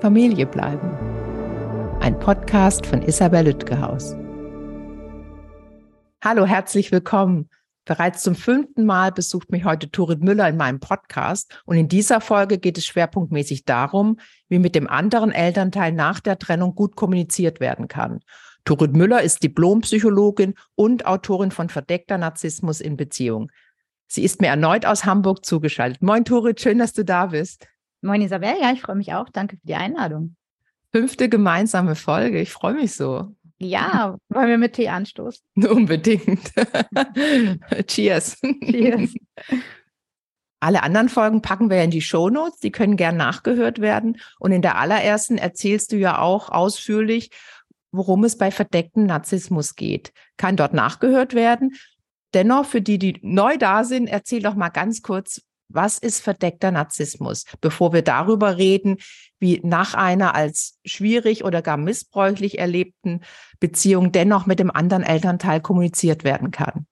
Familie bleiben. Ein Podcast von Isabel Lütgehaus. Hallo, herzlich willkommen. Bereits zum fünften Mal besucht mich heute Turit Müller in meinem Podcast und in dieser Folge geht es schwerpunktmäßig darum, wie mit dem anderen Elternteil nach der Trennung gut kommuniziert werden kann. Turit Müller ist Diplompsychologin und Autorin von Verdeckter Narzissmus in Beziehung. Sie ist mir erneut aus Hamburg zugeschaltet. Moin Turit, schön, dass du da bist. Moin Isabel, ja, ich freue mich auch. Danke für die Einladung. Fünfte gemeinsame Folge, ich freue mich so. Ja, wollen wir mit Tee anstoßen? Unbedingt. Cheers. Cheers. Alle anderen Folgen packen wir in die Shownotes, die können gern nachgehört werden. Und in der allerersten erzählst du ja auch ausführlich, worum es bei verdecktem Narzissmus geht. Kann dort nachgehört werden. Dennoch, für die, die neu da sind, erzähl doch mal ganz kurz, was ist verdeckter Narzissmus? Bevor wir darüber reden, wie nach einer als schwierig oder gar missbräuchlich erlebten Beziehung dennoch mit dem anderen Elternteil kommuniziert werden kann.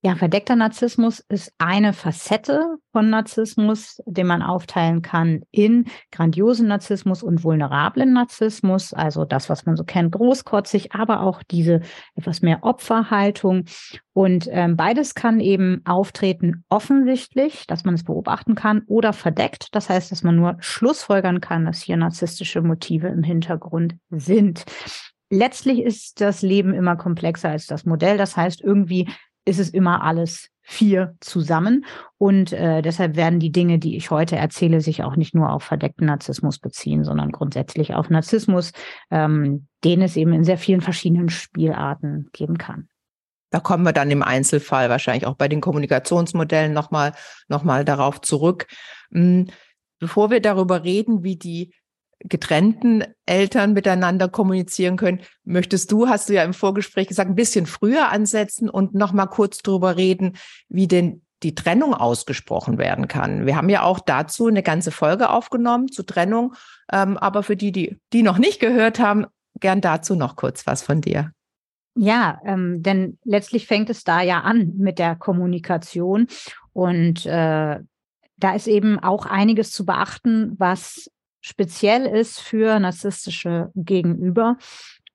Ja, verdeckter Narzissmus ist eine Facette von Narzissmus, den man aufteilen kann in grandiosen Narzissmus und vulnerablen Narzissmus, also das, was man so kennt, großkotzig, aber auch diese etwas mehr Opferhaltung. Und ähm, beides kann eben auftreten offensichtlich, dass man es beobachten kann, oder verdeckt. Das heißt, dass man nur schlussfolgern kann, dass hier narzisstische Motive im Hintergrund sind letztlich ist das Leben immer komplexer als das Modell. Das heißt, irgendwie ist es immer alles vier zusammen. Und äh, deshalb werden die Dinge, die ich heute erzähle, sich auch nicht nur auf verdeckten Narzissmus beziehen, sondern grundsätzlich auf Narzissmus, ähm, den es eben in sehr vielen verschiedenen Spielarten geben kann. Da kommen wir dann im Einzelfall wahrscheinlich auch bei den Kommunikationsmodellen nochmal noch mal darauf zurück. Hm, bevor wir darüber reden, wie die getrennten Eltern miteinander kommunizieren können. Möchtest du, hast du ja im Vorgespräch gesagt, ein bisschen früher ansetzen und noch mal kurz drüber reden, wie denn die Trennung ausgesprochen werden kann. Wir haben ja auch dazu eine ganze Folge aufgenommen zur Trennung, ähm, aber für die, die die noch nicht gehört haben, gern dazu noch kurz was von dir. Ja, ähm, denn letztlich fängt es da ja an mit der Kommunikation und äh, da ist eben auch einiges zu beachten, was speziell ist für narzisstische Gegenüber.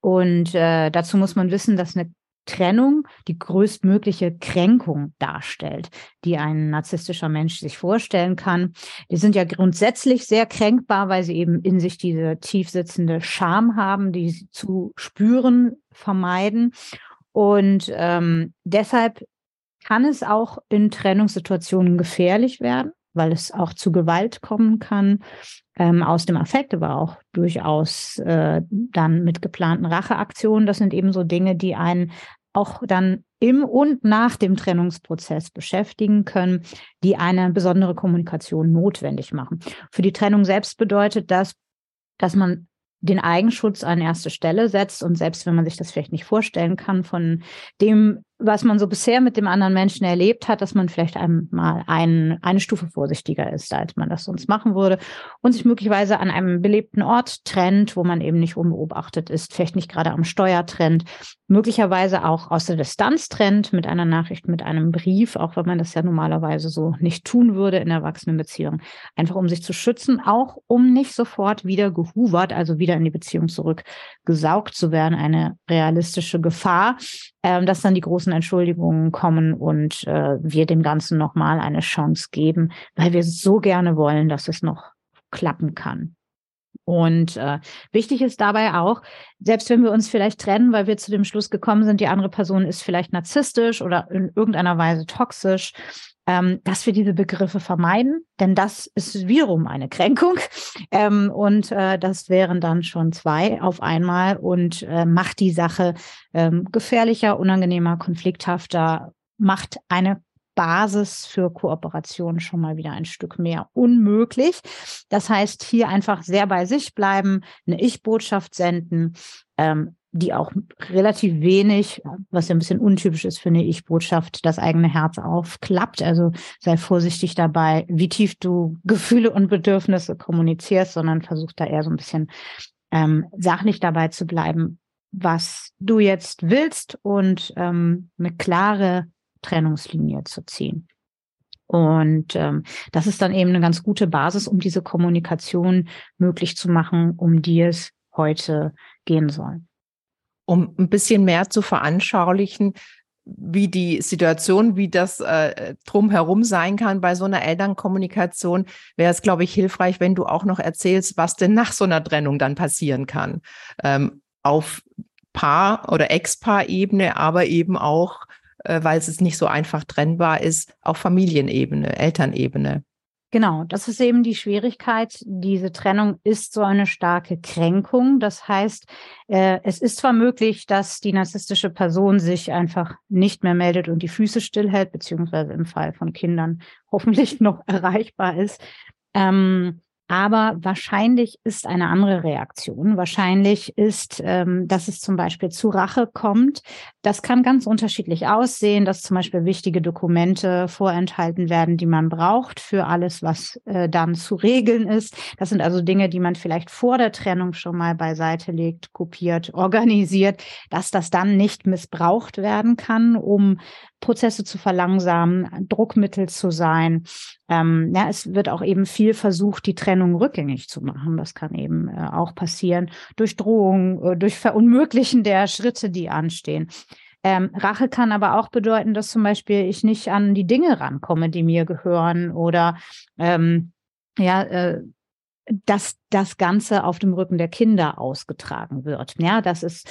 Und äh, dazu muss man wissen, dass eine Trennung die größtmögliche Kränkung darstellt, die ein narzisstischer Mensch sich vorstellen kann. Die sind ja grundsätzlich sehr kränkbar, weil sie eben in sich diese tief sitzende Scham haben, die sie zu spüren vermeiden. Und ähm, deshalb kann es auch in Trennungssituationen gefährlich werden, weil es auch zu Gewalt kommen kann ähm, aus dem Affekt, aber auch durchaus äh, dann mit geplanten Racheaktionen. Das sind eben so Dinge, die einen auch dann im und nach dem Trennungsprozess beschäftigen können, die eine besondere Kommunikation notwendig machen. Für die Trennung selbst bedeutet das, dass man den Eigenschutz an erste Stelle setzt und selbst wenn man sich das vielleicht nicht vorstellen kann von dem was man so bisher mit dem anderen Menschen erlebt hat, dass man vielleicht einmal ein, eine Stufe vorsichtiger ist, als man das sonst machen würde und sich möglicherweise an einem belebten Ort trennt, wo man eben nicht unbeobachtet ist, vielleicht nicht gerade am Steuer trennt, möglicherweise auch aus der Distanz trennt mit einer Nachricht, mit einem Brief, auch wenn man das ja normalerweise so nicht tun würde in Erwachsenenbeziehungen, einfach um sich zu schützen, auch um nicht sofort wieder gehuvert, also wieder in die Beziehung zurückgesaugt zu werden, eine realistische Gefahr, ähm, dass dann die großen Entschuldigungen kommen und äh, wir dem Ganzen nochmal eine Chance geben, weil wir so gerne wollen, dass es noch klappen kann. Und äh, wichtig ist dabei auch, selbst wenn wir uns vielleicht trennen, weil wir zu dem Schluss gekommen sind, die andere Person ist vielleicht narzisstisch oder in irgendeiner Weise toxisch, ähm, dass wir diese Begriffe vermeiden, denn das ist wiederum eine Kränkung. Ähm, und äh, das wären dann schon zwei auf einmal und äh, macht die Sache ähm, gefährlicher, unangenehmer, konflikthafter, macht eine Basis für Kooperation schon mal wieder ein Stück mehr unmöglich. Das heißt, hier einfach sehr bei sich bleiben, eine Ich-Botschaft senden, ähm, die auch relativ wenig, was ja ein bisschen untypisch ist für eine Ich-Botschaft, das eigene Herz aufklappt. Also sei vorsichtig dabei, wie tief du Gefühle und Bedürfnisse kommunizierst, sondern versuch da eher so ein bisschen ähm, sachlich dabei zu bleiben, was du jetzt willst und ähm, eine klare Trennungslinie zu ziehen. Und ähm, das ist dann eben eine ganz gute Basis, um diese Kommunikation möglich zu machen, um die es heute gehen soll. Um ein bisschen mehr zu veranschaulichen, wie die Situation, wie das äh, drumherum sein kann bei so einer Elternkommunikation, wäre es, glaube ich, hilfreich, wenn du auch noch erzählst, was denn nach so einer Trennung dann passieren kann. Ähm, auf Paar- oder Ex-Paar-Ebene, aber eben auch, äh, weil es nicht so einfach trennbar ist, auf Familienebene, Elternebene. Genau, das ist eben die Schwierigkeit. Diese Trennung ist so eine starke Kränkung. Das heißt, äh, es ist zwar möglich, dass die narzisstische Person sich einfach nicht mehr meldet und die Füße stillhält, beziehungsweise im Fall von Kindern hoffentlich noch erreichbar ist. Ähm, aber wahrscheinlich ist eine andere Reaktion. Wahrscheinlich ist, ähm, dass es zum Beispiel zu Rache kommt. Das kann ganz unterschiedlich aussehen, dass zum Beispiel wichtige Dokumente vorenthalten werden, die man braucht für alles, was äh, dann zu regeln ist. Das sind also Dinge, die man vielleicht vor der Trennung schon mal beiseite legt, kopiert, organisiert, dass das dann nicht missbraucht werden kann, um Prozesse zu verlangsamen, Druckmittel zu sein. Ähm, ja, es wird auch eben viel versucht, die Trennung rückgängig zu machen. Das kann eben äh, auch passieren durch Drohung, äh, durch Verunmöglichen der Schritte, die anstehen. Ähm, Rache kann aber auch bedeuten, dass zum Beispiel ich nicht an die Dinge rankomme, die mir gehören oder ähm, ja, äh, dass das Ganze auf dem Rücken der Kinder ausgetragen wird. Ja, dass es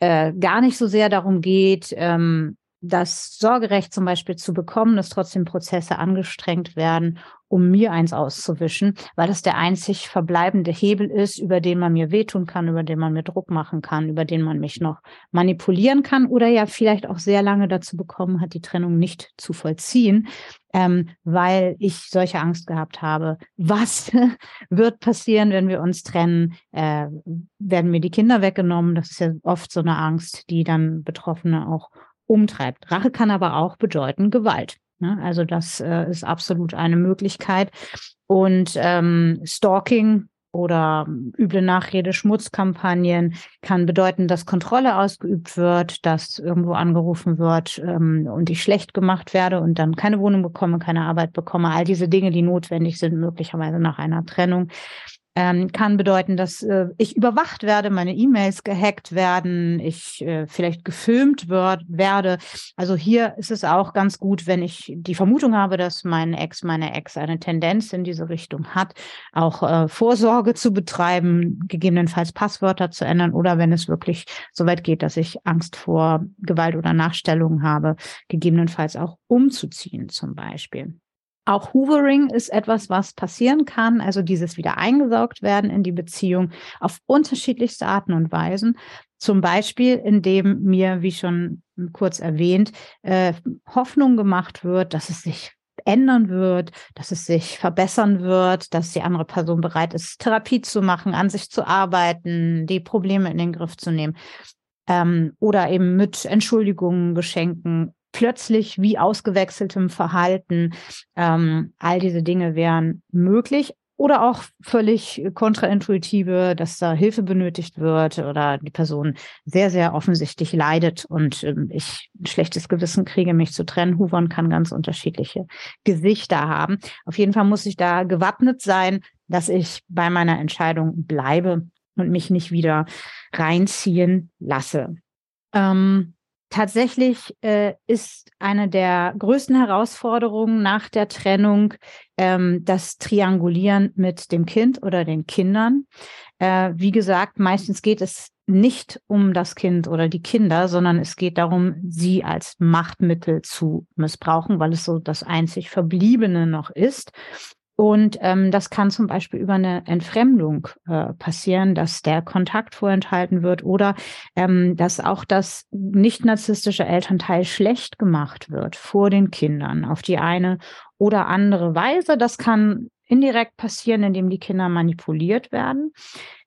äh, gar nicht so sehr darum geht, ähm, das Sorgerecht zum Beispiel zu bekommen, dass trotzdem Prozesse angestrengt werden, um mir eins auszuwischen, weil das der einzig verbleibende Hebel ist, über den man mir wehtun kann, über den man mir Druck machen kann, über den man mich noch manipulieren kann oder ja vielleicht auch sehr lange dazu bekommen hat, die Trennung nicht zu vollziehen, ähm, weil ich solche Angst gehabt habe. Was wird passieren, wenn wir uns trennen? Äh, werden mir die Kinder weggenommen? Das ist ja oft so eine Angst, die dann Betroffene auch umtreibt. Rache kann aber auch bedeuten Gewalt. Ne? Also das äh, ist absolut eine Möglichkeit. Und ähm, Stalking oder üble Nachrede, Schmutzkampagnen kann bedeuten, dass Kontrolle ausgeübt wird, dass irgendwo angerufen wird ähm, und ich schlecht gemacht werde und dann keine Wohnung bekomme, keine Arbeit bekomme. All diese Dinge, die notwendig sind, möglicherweise nach einer Trennung ähm, kann bedeuten, dass äh, ich überwacht werde, meine E-Mails gehackt werden, ich äh, vielleicht gefilmt wird, werde. Also hier ist es auch ganz gut, wenn ich die Vermutung habe, dass mein Ex, meine Ex eine Tendenz in diese Richtung hat, auch äh, Vorsorge zu betreiben, gegebenenfalls Passwörter zu ändern oder wenn es wirklich so weit geht, dass ich Angst vor Gewalt oder Nachstellung habe, gegebenenfalls auch umzuziehen zum Beispiel. Auch Hoovering ist etwas, was passieren kann, also dieses wieder eingesaugt werden in die Beziehung auf unterschiedlichste Arten und Weisen. Zum Beispiel, indem mir, wie schon kurz erwähnt, äh, Hoffnung gemacht wird, dass es sich ändern wird, dass es sich verbessern wird, dass die andere Person bereit ist, Therapie zu machen, an sich zu arbeiten, die Probleme in den Griff zu nehmen. Ähm, oder eben mit Entschuldigungen, Geschenken plötzlich wie ausgewechseltem Verhalten. Ähm, all diese Dinge wären möglich oder auch völlig kontraintuitive, dass da Hilfe benötigt wird oder die Person sehr, sehr offensichtlich leidet und ähm, ich ein schlechtes Gewissen kriege, mich zu trennen. Hoovern kann ganz unterschiedliche Gesichter haben. Auf jeden Fall muss ich da gewappnet sein, dass ich bei meiner Entscheidung bleibe und mich nicht wieder reinziehen lasse. Ähm, tatsächlich äh, ist eine der größten Herausforderungen nach der Trennung ähm, das Triangulieren mit dem Kind oder den Kindern. Äh, wie gesagt, meistens geht es nicht um das Kind oder die Kinder, sondern es geht darum, sie als Machtmittel zu missbrauchen, weil es so das einzig Verbliebene noch ist. Und ähm, das kann zum Beispiel über eine Entfremdung äh, passieren, dass der Kontakt vorenthalten wird oder ähm, dass auch das nicht narzisstische Elternteil schlecht gemacht wird vor den Kindern auf die eine oder andere Weise. Das kann indirekt passieren, indem die Kinder manipuliert werden.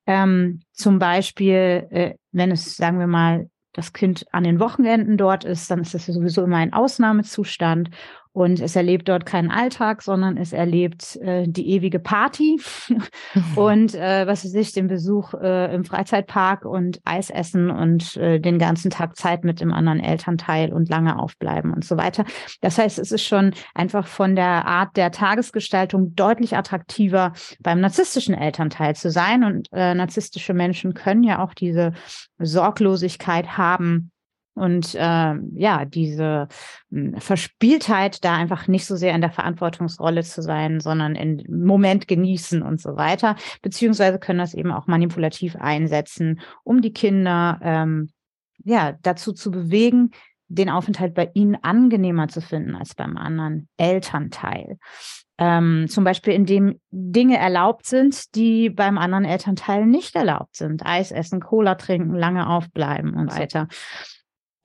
Ähm, zum Beispiel, äh, wenn es, sagen wir mal, das Kind an den Wochenenden dort ist, dann ist das sowieso immer ein Ausnahmezustand und es erlebt dort keinen Alltag, sondern es erlebt äh, die ewige Party und äh, was weiß ich, den Besuch äh, im Freizeitpark und Eis essen und äh, den ganzen Tag Zeit mit dem anderen Elternteil und lange aufbleiben und so weiter. Das heißt, es ist schon einfach von der Art der Tagesgestaltung deutlich attraktiver beim narzisstischen Elternteil zu sein. Und äh, narzisstische Menschen können ja auch diese Sorglosigkeit haben, und äh, ja, diese mh, hm, Verspieltheit, da einfach nicht so sehr in der Verantwortungsrolle zu sein, sondern im Moment genießen und so weiter, beziehungsweise können das eben auch manipulativ einsetzen, um die Kinder ähm, ja dazu zu bewegen, den Aufenthalt bei ihnen angenehmer zu finden als beim anderen Elternteil. Ähm, zum Beispiel, indem Dinge erlaubt sind, die beim anderen Elternteil nicht erlaubt sind. Eis essen, Cola trinken, lange aufbleiben und so weiter.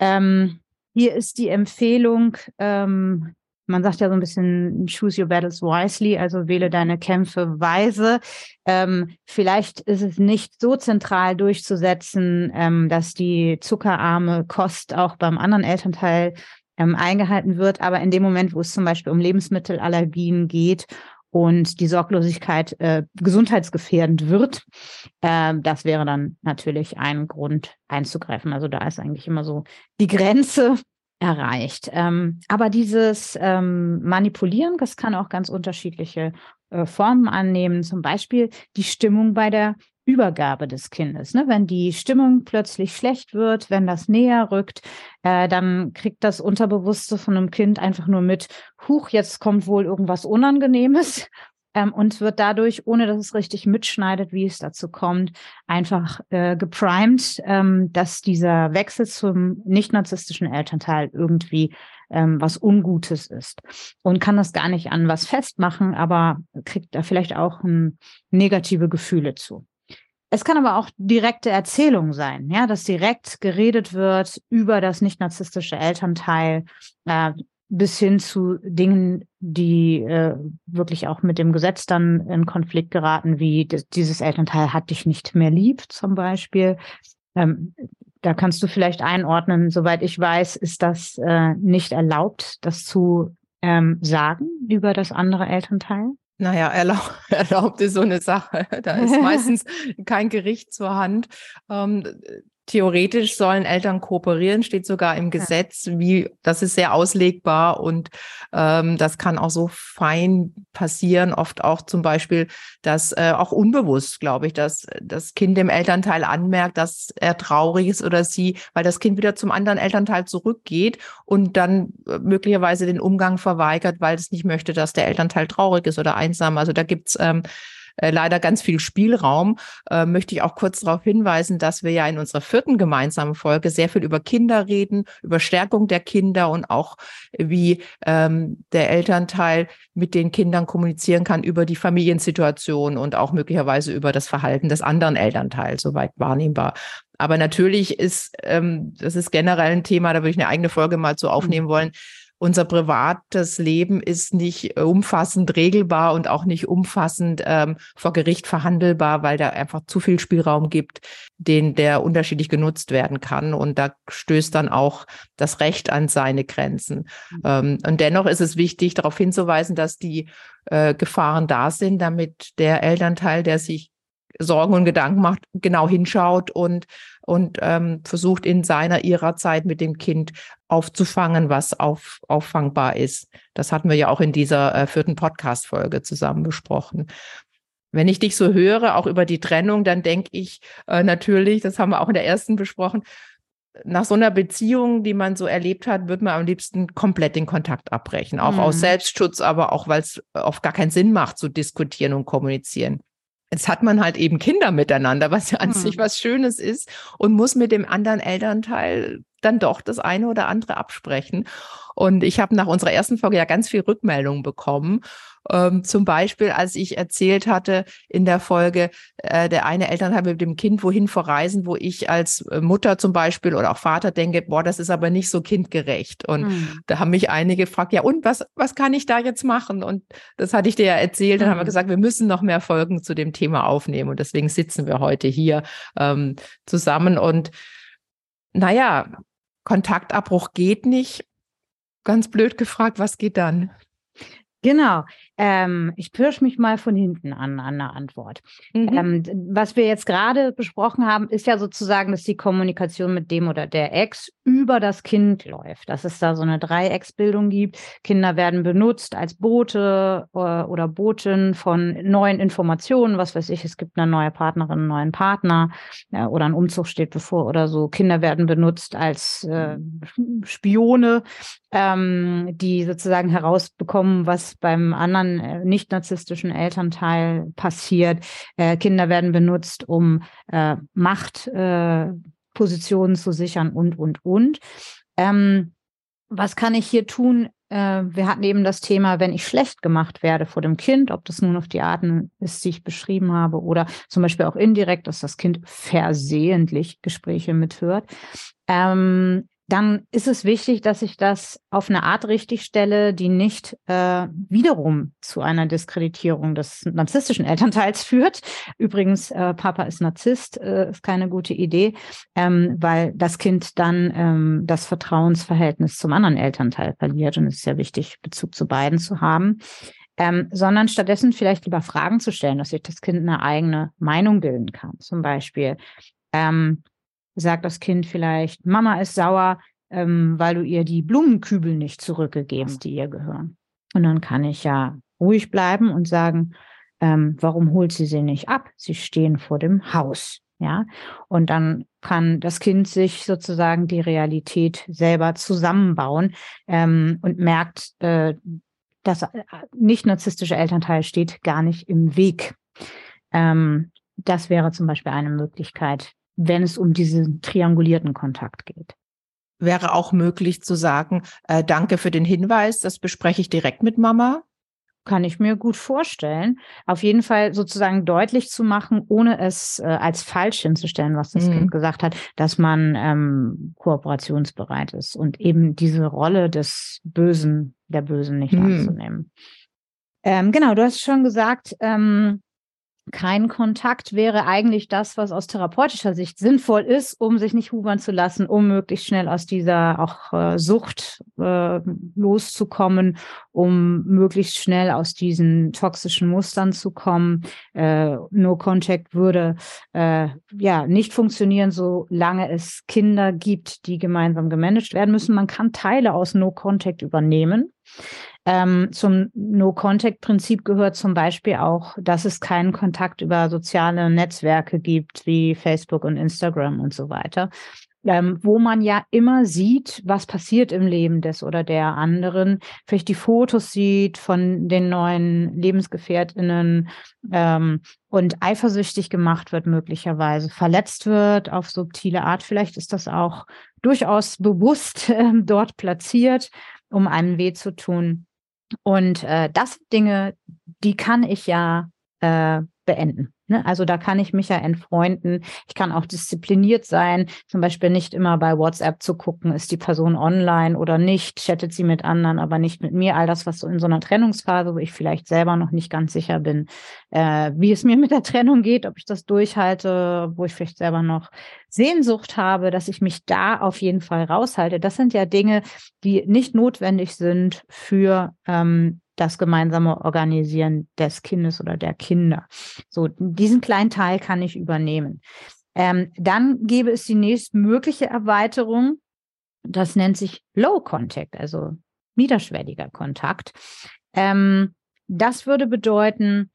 Ähm, hier ist die Empfehlung, ähm, man sagt ja so ein bisschen, choose your battles wisely, also wähle deine Kämpfe weise. Ähm, vielleicht ist es nicht so zentral durchzusetzen, ähm, dass die zuckerarme Kost auch beim anderen Elternteil ähm, eingehalten wird. Aber in dem Moment, wo es zum Beispiel um Lebensmittelallergien geht und die Sorglosigkeit äh, gesundheitsgefährdend wird, äh, das wäre dann natürlich ein Grund einzugreifen. Also da ist eigentlich immer so die Grenze erreicht. Ähm, aber dieses ähm, Manipulieren, das kann auch ganz unterschiedliche äh, Formen annehmen. Zum Beispiel die Stimmung bei der Übergabe des Kindes. Ne? Wenn die Stimmung plötzlich schlecht wird, wenn das näher rückt, äh, dann kriegt das Unterbewusste von einem Kind einfach nur mit, huch, jetzt kommt wohl irgendwas Unangenehmes ähm, und wird dadurch, ohne dass es richtig mitschneidet, wie es dazu kommt, einfach äh, geprimed, ähm, dass dieser Wechsel zum nicht-narzisstischen Elternteil irgendwie ähm, was Ungutes ist und kann das gar nicht an was festmachen, aber kriegt da vielleicht auch ein, negative Gefühle zu. Es kann aber auch direkte Erzählung sein, ja, dass direkt geredet wird über das nicht narzisstische Elternteil, äh, bis hin zu Dingen, die äh, wirklich auch mit dem Gesetz dann in Konflikt geraten, wie dieses Elternteil hat dich nicht mehr lieb, zum Beispiel. Ähm, da kannst du vielleicht einordnen, soweit ich weiß, ist das äh, nicht erlaubt, das zu ähm, sagen über das andere Elternteil. Naja, erlaub, erlaubt ist so eine Sache. Da ist meistens kein Gericht zur Hand. Ähm, theoretisch sollen Eltern kooperieren, steht sogar im Gesetz, wie das ist sehr auslegbar und ähm, das kann auch so fein passieren, oft auch zum Beispiel, dass äh, auch unbewusst, glaube ich, dass das Kind dem Elternteil anmerkt, dass er traurig ist oder sie, weil das Kind wieder zum anderen Elternteil zurückgeht und dann äh, möglicherweise den Umgang verweigert, weil es nicht möchte, dass der Elternteil traurig ist oder einsam. Also da gibt's ähm, äh, leider ganz viel Spielraum, äh, möchte ich auch kurz darauf hinweisen, dass wir ja in unserer vierten gemeinsamen Folge sehr viel über Kinder reden, über Stärkung der Kinder und auch wie ähm, der Elternteil mit den Kindern kommunizieren kann über die Familiensituation und auch möglicherweise über das Verhalten des anderen Elternteils, soweit wahrnehmbar. Aber natürlich ist, ähm, das ist generell ein Thema, da würde ich eine eigene Folge mal zu aufnehmen mhm. wollen, unser privates Leben ist nicht äh, umfassend regelbar und auch nicht umfassend ähm, vor Gericht verhandelbar, weil da einfach zu viel Spielraum gibt, den der unterschiedlich genutzt werden kann. Und da stößt dann auch das Recht an seine Grenzen. Mhm. Ähm, und dennoch ist es wichtig, darauf hinzuweisen, dass die äh, Gefahren da sind, damit der Elternteil, der sich Sorgen und Gedanken macht, genau hinschaut und und ähm, versucht in seiner ihrer Zeit mit dem Kind aufzufangen, was auf, auffangbar ist. Das hatten wir ja auch in dieser äh, vierten Podcast-Folge zusammen besprochen. Wenn ich dich so höre, auch über die Trennung, dann denke ich äh, natürlich, das haben wir auch in der ersten besprochen, nach so einer Beziehung, die man so erlebt hat, wird man am liebsten komplett den Kontakt abbrechen. Auch mhm. aus Selbstschutz, aber auch, weil es oft gar keinen Sinn macht, zu diskutieren und kommunizieren. Jetzt hat man halt eben Kinder miteinander, was ja an hm. sich was Schönes ist und muss mit dem anderen Elternteil dann doch das eine oder andere absprechen. Und ich habe nach unserer ersten Folge ja ganz viel Rückmeldungen bekommen. Ähm, zum Beispiel, als ich erzählt hatte in der Folge, äh, der eine Elternteil mit dem Kind wohin verreisen, wo ich als äh, Mutter zum Beispiel oder auch Vater denke, boah, das ist aber nicht so kindgerecht. Und mhm. da haben mich einige gefragt, ja, und was, was kann ich da jetzt machen? Und das hatte ich dir ja erzählt. Dann mhm. haben wir mhm. gesagt, wir müssen noch mehr Folgen zu dem Thema aufnehmen. Und deswegen sitzen wir heute hier ähm, zusammen. Und naja, Kontaktabbruch geht nicht Ganz blöd gefragt, was geht dann? Genau. Ähm, ich pirsch mich mal von hinten an, an der Antwort. Mhm. Ähm, was wir jetzt gerade besprochen haben, ist ja sozusagen, dass die Kommunikation mit dem oder der Ex über das Kind läuft. Dass es da so eine Dreiecksbildung gibt. Kinder werden benutzt als Bote äh, oder Botin von neuen Informationen. Was weiß ich, es gibt eine neue Partnerin, einen neuen Partner äh, oder ein Umzug steht bevor oder so. Kinder werden benutzt als äh, Spione, ähm, die sozusagen herausbekommen, was beim anderen äh, nicht narzisstischen Elternteil passiert. Äh, Kinder werden benutzt, um äh, Machtpositionen äh, zu sichern und, und, und. Ähm, was kann ich hier tun? Äh, wir hatten eben das Thema, wenn ich schlecht gemacht werde vor dem Kind, ob das nun auf die Arten ist, die ich beschrieben habe, oder zum Beispiel auch indirekt, dass das Kind versehentlich Gespräche mithört. Ähm, dann ist es wichtig, dass ich das auf eine Art richtig stelle, die nicht äh, wiederum zu einer Diskreditierung des narzisstischen Elternteils führt. Übrigens, äh, Papa ist Narzisst, äh, ist keine gute Idee, ähm, weil das Kind dann ähm, das Vertrauensverhältnis zum anderen Elternteil verliert. Und es ist ja wichtig, Bezug zu beiden zu haben. Ähm, sondern stattdessen vielleicht lieber Fragen zu stellen, dass sich das Kind eine eigene Meinung bilden kann. Zum Beispiel, ähm, sagt das Kind vielleicht, Mama ist sauer, ähm, weil du ihr die Blumenkübel nicht zurückgegeben, die ihr gehören. Und dann kann ich ja ruhig bleiben und sagen, ähm, warum holt sie sie nicht ab? Sie stehen vor dem Haus. Ja, und dann kann das Kind sich sozusagen die Realität selber zusammenbauen ähm, und merkt, äh, das äh, nicht narzisstische Elternteil steht gar nicht im Weg. Ähm, das wäre zum Beispiel eine Möglichkeit, wenn es um diesen triangulierten Kontakt geht. Wäre auch möglich zu sagen, äh, danke für den Hinweis, das bespreche ich direkt mit Mama. Kann ich mir gut vorstellen. Auf jeden Fall sozusagen deutlich zu machen, ohne es äh, als falsch hinzustellen, was das mhm. Kind gesagt hat, dass man ähm, kooperationsbereit ist und eben diese Rolle des Bösen, der Bösen nicht mhm. anzunehmen. Ähm, genau, du hast schon gesagt, ähm, kein Kontakt wäre eigentlich das, was aus therapeutischer Sicht sinnvoll ist, um sich nicht hubern zu lassen, um möglichst schnell aus dieser auch äh, Sucht äh, loszukommen, um möglichst schnell aus diesen toxischen Mustern zu kommen. Äh, no Contact würde äh, ja nicht funktionieren, solange es Kinder gibt, die gemeinsam gemanagt werden müssen. Man kann Teile aus No Contact übernehmen. Ähm, zum No-Contact-Prinzip gehört zum Beispiel auch, dass es keinen Kontakt über soziale Netzwerke gibt, wie Facebook und Instagram und so weiter. Ähm, wo man ja immer sieht, was passiert im Leben des oder der anderen, vielleicht die Fotos sieht von den neuen Lebensgefährtinnen ähm, und eifersüchtig gemacht wird möglicherweise, verletzt wird auf subtile Art. Vielleicht ist das auch durchaus bewusst äh, dort platziert, um einem weh zu tun. Und äh, das sind Dinge, die kann ich ja äh, beenden. Ne? Also da kann ich mich ja entfreunden. Ich kann auch diszipliniert sein, zum Beispiel nicht immer bei WhatsApp zu gucken, ist die Person online oder nicht, chattet sie mit anderen, aber nicht mit mir. All das, was so in so einer Trennungsphase, wo ich vielleicht selber noch nicht ganz sicher bin, äh, wie es mir mit der Trennung geht, ob ich das durchhalte, wo ich vielleicht selber noch Sehnsucht habe, dass ich mich da auf jeden Fall raushalte. Das sind ja Dinge, die nicht notwendig sind für ähm, das gemeinsame Organisieren des Kindes oder der Kinder. So, diesen kleinen Teil kann ich übernehmen. Ähm, dann gäbe es die nächstmögliche Erweiterung. Das nennt sich Low Contact, also niederschwelliger Kontakt. Ähm, das würde bedeuten,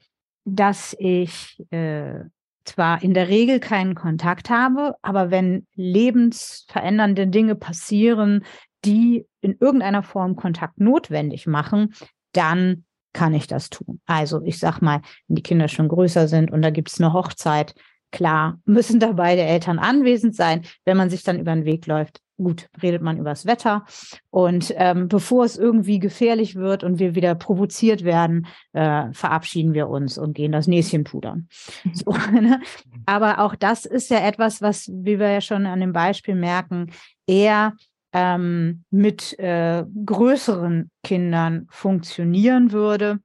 dass ich äh, zwar in der Regel keinen Kontakt habe, aber wenn lebensverändernde Dinge passieren, die in irgendeiner Form Kontakt notwendig machen, dann kann ich das tun. Also ich sag mal, wenn die Kinder schon größer sind und da gibt es eine Hochzeit, klar, müssen da beide Eltern anwesend sein. Wenn man sich dann über den Weg läuft, gut, redet man übers Wetter. Und ähm, bevor es irgendwie gefährlich wird und wir wieder provoziert werden, äh, verabschieden wir uns und gehen das Näschen pudern. So, ne? Aber auch das ist ja etwas, was, wie wir ja schon an dem Beispiel merken, eher ähm, mit äh, größeren Kindern funktionieren würde.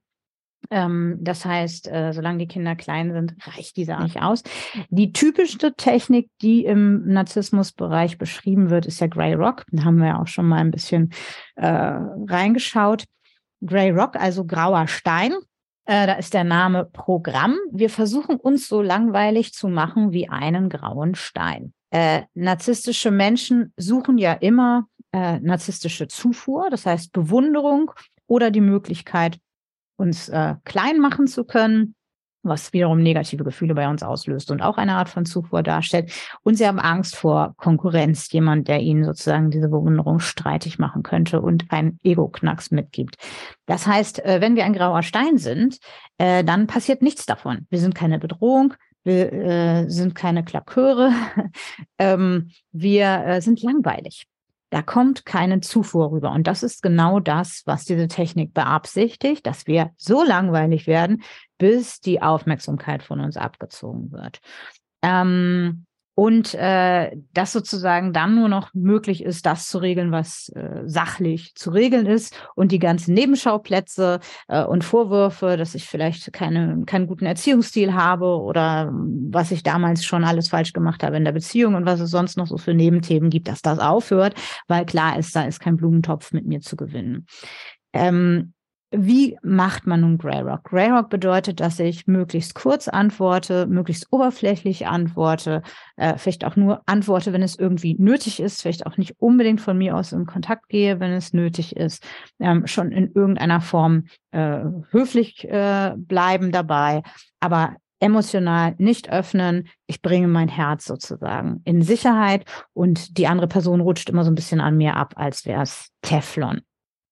Ähm, das heißt, äh, solange die Kinder klein sind, reicht dieser nicht aus. Die typischste Technik, die im Narzissmusbereich beschrieben wird, ist ja Grey Rock. Da haben wir ja auch schon mal ein bisschen äh, reingeschaut. Grey Rock, also grauer Stein. Äh, da ist der Name Programm. Wir versuchen uns so langweilig zu machen wie einen grauen Stein. Äh, narzisstische Menschen suchen ja immer äh, narzisstische Zufuhr, das heißt Bewunderung oder die Möglichkeit, uns äh, klein machen zu können, was wiederum negative Gefühle bei uns auslöst und auch eine Art von Zufuhr darstellt. Und sie haben Angst vor Konkurrenz, jemand, der ihnen sozusagen diese Bewunderung streitig machen könnte und einen Ego-Knacks mitgibt. Das heißt, äh, wenn wir ein grauer Stein sind, äh, dann passiert nichts davon. Wir sind keine Bedrohung, wir äh, sind keine Klaköre, ähm, wir äh, sind langweilig. Da kommt keine Zufuhr rüber. Und das ist genau das, was diese Technik beabsichtigt, dass wir so langweilig werden, bis die Aufmerksamkeit von uns abgezogen wird. Ähm, und äh, das sozusagen dann nur noch möglich ist, das zu regeln, was äh, sachlich zu regeln ist und die ganzen Nebenschauplätze äh, und Vorwürfe, dass ich vielleicht keine, keinen guten Erziehungsstil habe oder was ich damals schon alles falsch gemacht habe in der Beziehung und was es sonst noch so für Nebenthemen gibt, dass das aufhört, weil klar ist, da ist kein Blumentopf mit mir zu gewinnen. Ähm, wie macht man nun Greyrock? Greyrock bedeutet, dass ich möglichst kurz antworte, möglichst oberflächlich antworte, äh, vielleicht auch nur antworte, wenn es irgendwie nötig ist, vielleicht auch nicht unbedingt von mir aus in Kontakt gehe, wenn es nötig ist, ähm, schon in irgendeiner Form äh, höflich äh, bleiben dabei, aber emotional nicht öffnen. Ich bringe mein Herz sozusagen in Sicherheit und die andere Person rutscht immer so ein bisschen an mir ab, als wäre es Teflon.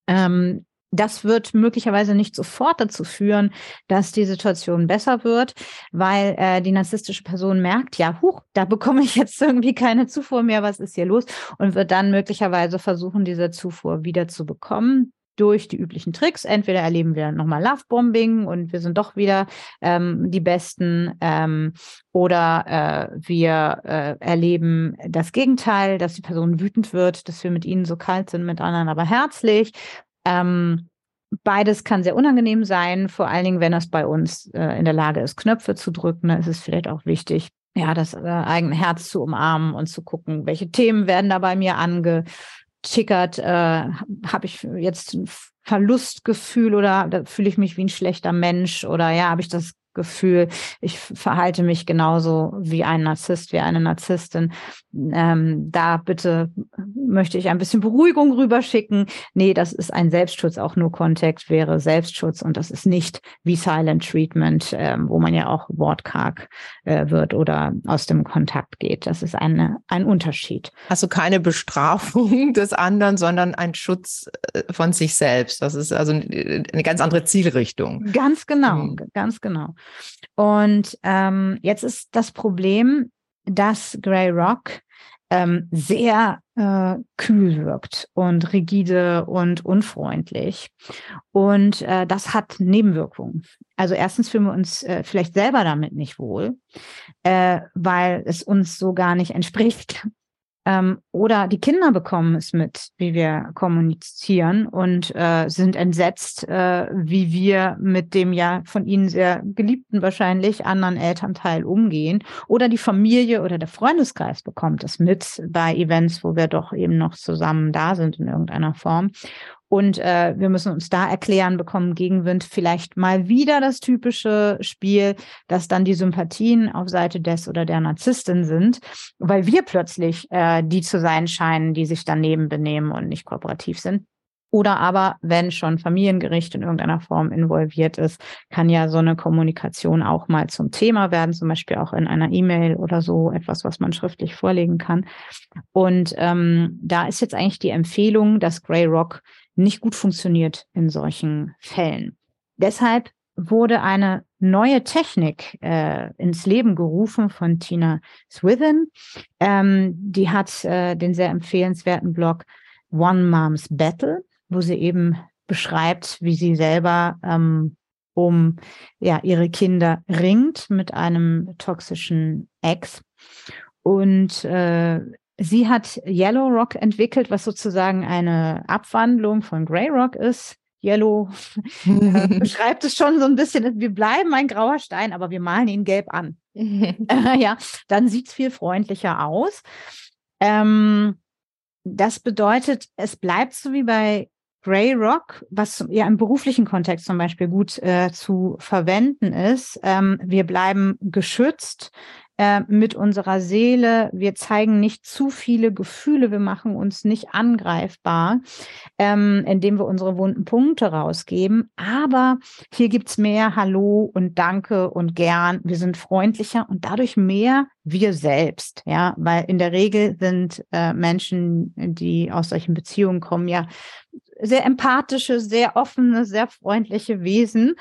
Ähm, das wird möglicherweise nicht sofort dazu führen, dass die Situation besser wird, weil äh, die narzisstische Person merkt, ja, huch, da bekomme ich jetzt irgendwie keine Zufuhr mehr, was ist hier los? Und wird dann möglicherweise versuchen, diese Zufuhr wieder zu bekommen durch die üblichen Tricks. Entweder erleben wir nochmal Lovebombing und wir sind doch wieder ähm, die Besten ähm, oder äh, wir äh, erleben das Gegenteil, dass die Person wütend wird, dass wir mit ihnen so kalt sind, mit anderen aber herzlich ähm, beides kann sehr unangenehm sein, vor allen Dingen, wenn es bei uns äh, in der Lage ist, Knöpfe zu drücken. Da ist es vielleicht auch wichtig, ja, das äh, eigene Herz zu umarmen und zu gucken, welche Themen werden da bei mir angetickert. Äh, Habe ich jetzt ein Verlustgefühl oder fühle ich mich wie ein schlechter Mensch oder ja, habe ich das Gefühl, ich verhalte mich genauso wie ein Narzisst, wie eine Narzisstin. Ähm, da bitte möchte ich ein bisschen Beruhigung rüberschicken. Nee, das ist ein Selbstschutz, auch nur Kontext wäre Selbstschutz und das ist nicht wie Silent Treatment, ähm, wo man ja auch wortkarg äh, wird oder aus dem Kontakt geht. Das ist eine, ein Unterschied. Also keine Bestrafung des anderen, sondern ein Schutz äh, von sich selbst. Das ist also eine ganz andere Zielrichtung. Ganz genau, mhm. ganz genau. Und ähm, jetzt ist das Problem, dass Grey Rock ähm, sehr äh, kühl wirkt und rigide und unfreundlich. Und äh, das hat Nebenwirkungen. Also erstens fühlen wir uns äh, vielleicht selber damit nicht wohl, äh, weil es uns so gar nicht entspricht. Ähm, oder die Kinder bekommen es mit, wie wir kommunizieren und äh, sind entsetzt, äh, wie wir mit dem ja von ihnen sehr geliebten wahrscheinlich anderen Elternteil umgehen. Oder die Familie oder der Freundeskreis bekommt es mit bei Events, wo wir doch eben noch zusammen da sind in irgendeiner Form. Und äh, wir müssen uns da erklären, bekommen Gegenwind vielleicht mal wieder das typische Spiel, dass dann die Sympathien auf Seite des oder der Narzisstin sind, weil wir plötzlich äh, die zu sein scheinen, die sich daneben benehmen und nicht kooperativ sind. Oder aber, wenn schon Familiengericht in irgendeiner Form involviert ist, kann ja so eine Kommunikation auch mal zum Thema werden, zum Beispiel auch in einer E-Mail oder so, etwas, was man schriftlich vorlegen kann. Und ähm, da ist jetzt eigentlich die Empfehlung, dass Grey Rock nicht gut funktioniert in solchen Fällen. Deshalb wurde eine neue Technik äh, ins Leben gerufen von Tina Swithin. Ähm, die hat äh, den sehr empfehlenswerten Blog One Mom's Battle, wo sie eben beschreibt, wie sie selber ähm, um ja, ihre Kinder ringt mit einem toxischen Ex. Und äh, Sie hat Yellow Rock entwickelt, was sozusagen eine Abwandlung von Grey Rock ist. Yellow äh, beschreibt es schon so ein bisschen. Wir bleiben ein grauer Stein, aber wir malen ihn gelb an. ja, dann sieht es viel freundlicher aus. Ähm, das bedeutet, es bleibt so wie bei Grey Rock, was ja im beruflichen Kontext zum Beispiel gut äh, zu verwenden ist. Ähm, wir bleiben geschützt äh, mit unserer Seele. Wir zeigen nicht zu viele Gefühle. Wir machen uns nicht angreifbar, ähm, indem wir unsere wunden Punkte rausgeben. Aber hier gibt's mehr Hallo und Danke und gern. Wir sind freundlicher und dadurch mehr wir selbst. Ja, weil in der Regel sind äh, Menschen, die aus solchen Beziehungen kommen, ja sehr empathische, sehr offene, sehr freundliche Wesen.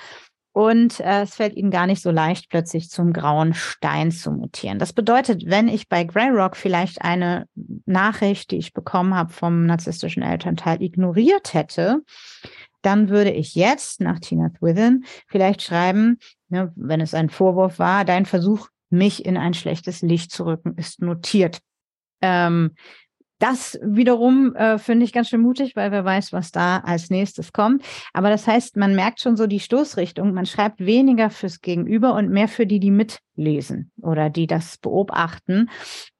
Und äh, es fällt ihnen gar nicht so leicht, plötzlich zum grauen Stein zu mutieren. Das bedeutet, wenn ich bei Greyrock vielleicht eine Nachricht, die ich bekommen habe vom narzisstischen Elternteil, ignoriert hätte, dann würde ich jetzt nach Tina Within vielleicht schreiben, ne, wenn es ein Vorwurf war, dein Versuch, mich in ein schlechtes Licht zu rücken, ist notiert. Ähm, das wiederum äh, finde ich ganz schön mutig, weil wer weiß, was da als nächstes kommt. Aber das heißt, man merkt schon so die Stoßrichtung. Man schreibt weniger fürs Gegenüber und mehr für die, die mitlesen oder die das beobachten.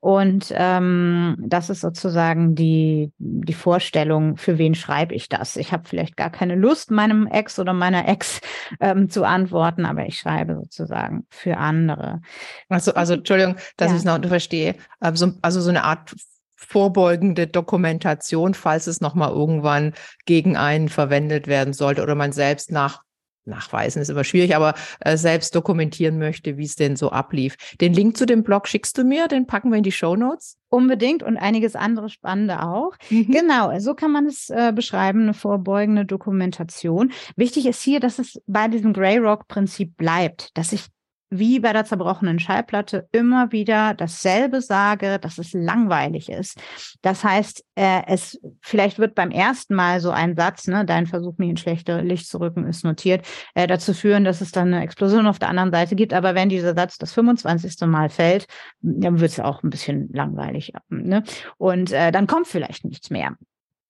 Und ähm, das ist sozusagen die, die Vorstellung, für wen schreibe ich das. Ich habe vielleicht gar keine Lust, meinem Ex oder meiner Ex ähm, zu antworten, aber ich schreibe sozusagen für andere. Also, also Entschuldigung, dass ja. ich es noch verstehe. Also, also so eine Art vorbeugende Dokumentation, falls es nochmal irgendwann gegen einen verwendet werden sollte oder man selbst nach nachweisen ist immer schwierig, aber äh, selbst dokumentieren möchte, wie es denn so ablief. Den Link zu dem Blog schickst du mir, den packen wir in die Show Notes. Unbedingt und einiges andere Spannende auch. Mhm. Genau, so kann man es äh, beschreiben, eine vorbeugende Dokumentation. Wichtig ist hier, dass es bei diesem Grey Rock Prinzip bleibt, dass ich wie bei der zerbrochenen Schallplatte immer wieder dasselbe sage, dass es langweilig ist. Das heißt, äh, es vielleicht wird beim ersten Mal so ein Satz, ne, dein Versuch, mich in schlechte Licht zu rücken, ist notiert, äh, dazu führen, dass es dann eine Explosion auf der anderen Seite gibt. Aber wenn dieser Satz das 25. Mal fällt, dann wird es auch ein bisschen langweilig. Ne? Und äh, dann kommt vielleicht nichts mehr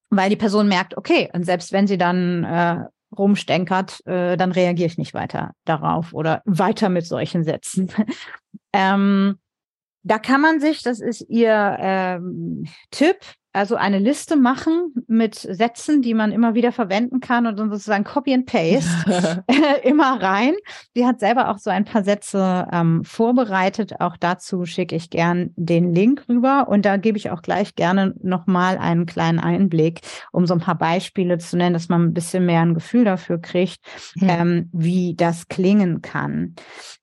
weil die Person merkt, okay, und selbst wenn sie dann äh, rumstenkert, äh, dann reagiere ich nicht weiter darauf oder weiter mit solchen Sätzen. ähm, da kann man sich, das ist Ihr ähm, Tipp, also eine Liste machen mit Sätzen, die man immer wieder verwenden kann und dann sozusagen Copy and Paste immer rein. Sie hat selber auch so ein paar Sätze ähm, vorbereitet. Auch dazu schicke ich gern den Link rüber und da gebe ich auch gleich gerne nochmal einen kleinen Einblick, um so ein paar Beispiele zu nennen, dass man ein bisschen mehr ein Gefühl dafür kriegt, mhm. ähm, wie das klingen kann.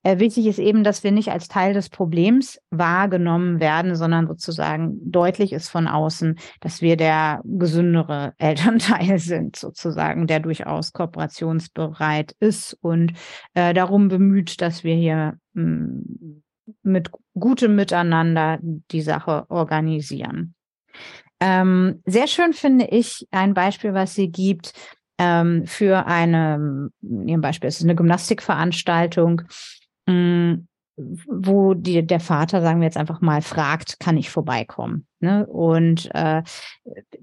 Äh, wichtig ist eben, dass wir nicht als Teil des Problems wahrgenommen werden, sondern sozusagen deutlich ist von außen, dass wir der gesündere Elternteil sind, sozusagen, der durchaus kooperationsbereit ist und äh, darum bemüht, dass wir hier mh, hm, mit gutem Miteinander die Sache organisieren. Ähm, sehr schön finde ich ein Beispiel, was sie gibt ähm, für eine, ihrem Beispiel ist es eine Gymnastikveranstaltung. Mh, hm, wo die, der Vater, sagen wir jetzt einfach mal, fragt, kann ich vorbeikommen? Ne? Und äh,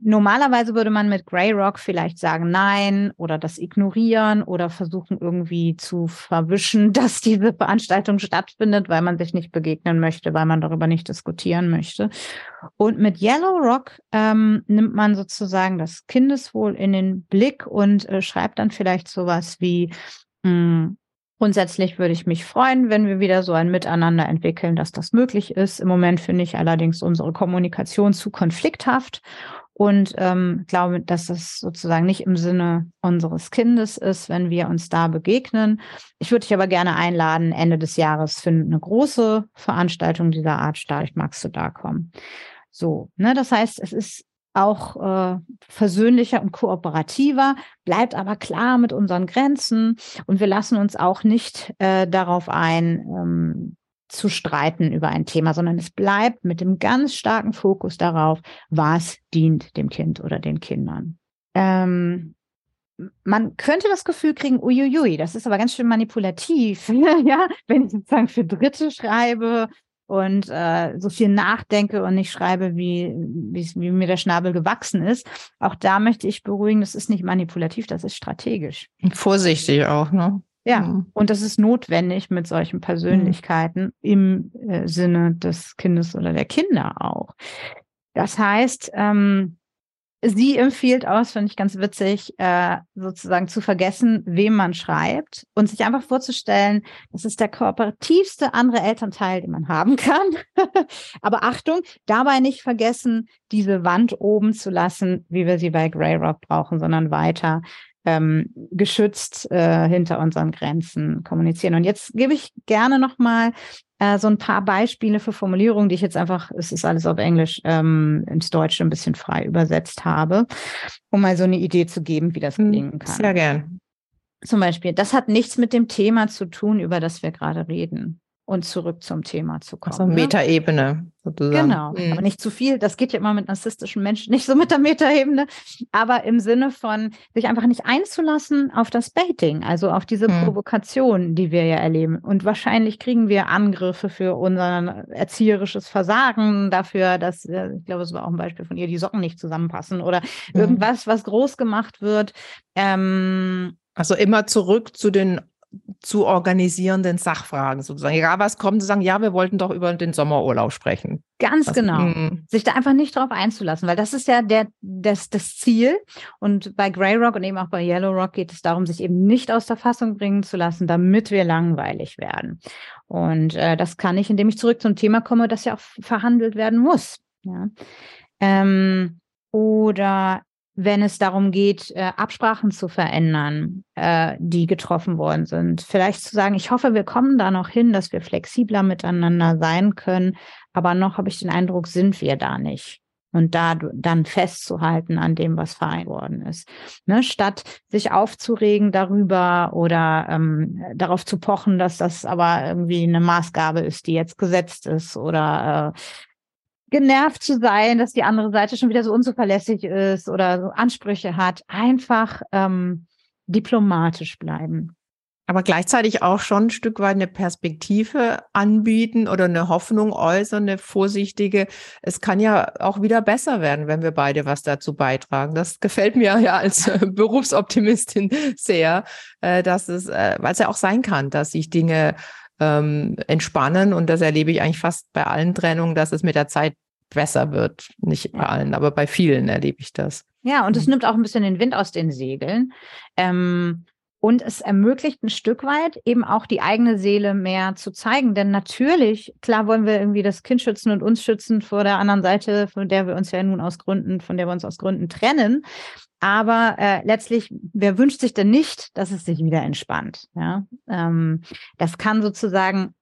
normalerweise würde man mit Grey Rock vielleicht sagen nein oder das ignorieren oder versuchen irgendwie zu verwischen, dass diese Veranstaltung stattfindet, weil man sich nicht begegnen möchte, weil man darüber nicht diskutieren möchte. Und mit Yellow Rock ähm, nimmt man sozusagen das Kindeswohl in den Blick und äh, schreibt dann vielleicht sowas wie, mh, hm, Grundsätzlich würde ich mich freuen, wenn wir wieder so ein Miteinander entwickeln, dass das möglich ist. Im Moment finde ich allerdings unsere Kommunikation zu konflikthaft und ähm, glaube, dass das sozusagen nicht im Sinne unseres Kindes ist, wenn wir uns da begegnen. Ich würde dich aber gerne einladen, Ende des Jahres findet eine große Veranstaltung dieser Art statt. Magst du da kommen? So, ne, das heißt, es ist auch äh, versöhnlicher und kooperativer, bleibt aber klar mit unseren Grenzen und wir lassen uns auch nicht äh, darauf ein, ähm, zu streiten über ein Thema, sondern es bleibt mit dem ganz starken Fokus darauf, was dient dem Kind oder den Kindern. Ähm, man könnte das Gefühl kriegen, uiuiui, das ist aber ganz schön manipulativ, ja, wenn ich sozusagen für Dritte schreibe, und äh, so viel nachdenke und nicht schreibe, wie, wie, wie mir der Schnabel gewachsen ist. Auch da möchte ich beruhigen, das ist nicht manipulativ, das ist strategisch. Vorsichtig auch, ne? Ja, mhm. und das ist notwendig mit solchen Persönlichkeiten mhm. im äh, Sinne des Kindes oder der Kinder auch. Das heißt, ähm, Sie empfiehlt aus, finde ich ganz witzig, äh, sozusagen zu vergessen, wem man schreibt und sich einfach vorzustellen, das ist der kooperativste andere Elternteil, den man haben kann. Aber Achtung, dabei nicht vergessen, diese Wand oben zu lassen, wie wir sie bei Grey Rock brauchen, sondern weiter ähm, geschützt äh, hinter unseren Grenzen kommunizieren. Und jetzt gebe ich gerne nochmal äh, so ein paar Beispiele für Formulierungen, die ich jetzt einfach, es ist alles auf Englisch, ähm, ins Deutsche ein bisschen frei übersetzt habe, um mal so eine Idee zu geben, wie das hm, gelingen kann. Sehr gern. Zum Beispiel, das hat nichts mit dem Thema zu tun, über das wir gerade reden und zurück zum Thema zu kommen. Also Metaebene sozusagen. Genau, mhm. aber nicht zu viel. Das geht ja immer mit narzisstischen Menschen nicht so mit der Metaebene, aber im Sinne von sich einfach nicht einzulassen auf das Baiting, also auf diese mhm. Provokation, die wir ja erleben. Und wahrscheinlich kriegen wir Angriffe für unser erzieherisches Versagen, dafür, dass, äh, ich glaube, es war auch ein Beispiel von ihr, die Socken nicht zusammenpassen oder mhm. irgendwas, was groß gemacht wird. Ähm, also immer zurück zu den zu organisierenden Sachfragen sozusagen. Egal was kommt, zu sagen, ja, wir wollten doch über den Sommerurlaub sprechen. Ganz was, genau. Mh. Sich da einfach nicht drauf einzulassen, weil das ist ja der, das, das Ziel. Und bei Grey Rock und eben auch bei Yellow Rock geht es darum, sich eben nicht aus der Fassung bringen zu lassen, damit wir langweilig werden. Und äh, das kann ich, indem ich zurück zum Thema komme, das ja auch verhandelt werden muss. Ja. Ähm, oder wenn es darum geht, äh, Absprachen zu verändern, äh, die getroffen worden sind. Vielleicht zu sagen, ich hoffe, wir kommen da noch hin, dass wir flexibler miteinander sein können, aber noch habe ich den Eindruck, sind wir da nicht. Und da dann festzuhalten an dem, was vereinbart worden ist. Ne, statt sich aufzuregen darüber oder ähm, darauf zu pochen, dass das aber irgendwie eine Maßgabe ist, die jetzt gesetzt ist oder äh, genervt zu sein, dass die andere Seite schon wieder so unzuverlässig ist oder so Ansprüche hat. Einfach ähm, diplomatisch bleiben. Aber gleichzeitig auch schon ein Stück weit eine Perspektive anbieten oder eine Hoffnung äußern, eine vorsichtige. Es kann ja auch wieder besser werden, wenn wir beide was dazu beitragen. Das gefällt mir ja als Berufsoptimistin sehr, äh, dass es, äh, weil es ja auch sein kann, dass sich Dinge ähm, entspannen und das erlebe ich eigentlich fast bei allen Trennungen, dass es mit der Zeit besser wird. Nicht bei allen, aber bei vielen erlebe ich das. Ja, und es mhm. nimmt auch ein bisschen den Wind aus den Segeln. Ähm, und es ermöglicht ein Stück weit eben auch die eigene Seele mehr zu zeigen. Denn natürlich, klar wollen wir irgendwie das Kind schützen und uns schützen vor der anderen Seite, von der wir uns ja nun aus Gründen, von der wir uns aus Gründen trennen. Aber äh, letztlich, wer wünscht sich denn nicht, dass es sich wieder entspannt? Ja, ähm, das kann sozusagen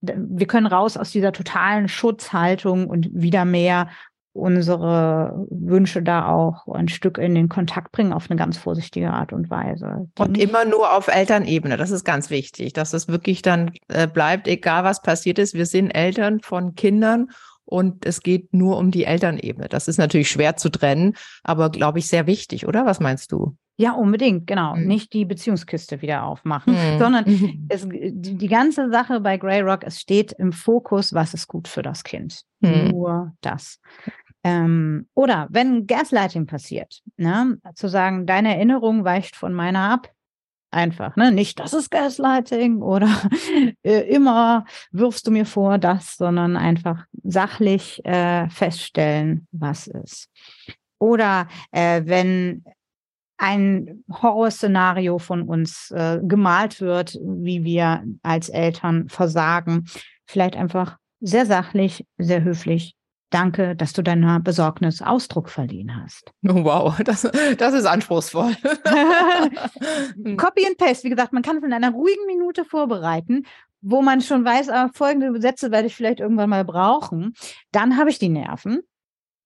wir können raus aus dieser totalen Schutzhaltung und wieder mehr unsere Wünsche da auch ein Stück in den Kontakt bringen auf eine ganz vorsichtige Art und Weise. Und immer nur auf Elternebene, das ist ganz wichtig, dass es wirklich dann äh, bleibt, egal was passiert ist. Wir sind Eltern von Kindern und es geht nur um die Elternebene. Das ist natürlich schwer zu trennen, aber glaube ich sehr wichtig, oder? Was meinst du? Ja, unbedingt, genau. Mhm. Nicht die Beziehungskiste wieder aufmachen, mhm. sondern es, die, die, ganze Sache bei Grey Rock, es steht im Fokus, was ist gut für das Kind. Mhm. Nur das. Ähm, oder wenn Gaslighting passiert, ne, zu sagen, deine Erinnerung weicht von meiner ab, einfach, ne? Nicht, das ist Gaslighting oder äh, immer wirfst du mir vor das, sondern einfach sachlich äh, feststellen, was ist. Oder äh, wenn ein Horrorszenario von uns äh, gemalt wird, wie wir als Eltern versagen. Vielleicht einfach sehr sachlich, sehr höflich. Danke, dass du deiner Besorgnis Ausdruck verliehen hast. Oh, wow, das, das ist anspruchsvoll. Copy and Paste, wie gesagt, man kann es in einer ruhigen Minute vorbereiten, wo man schon weiß, ah, folgende Sätze werde ich vielleicht irgendwann mal brauchen. Dann habe ich die Nerven.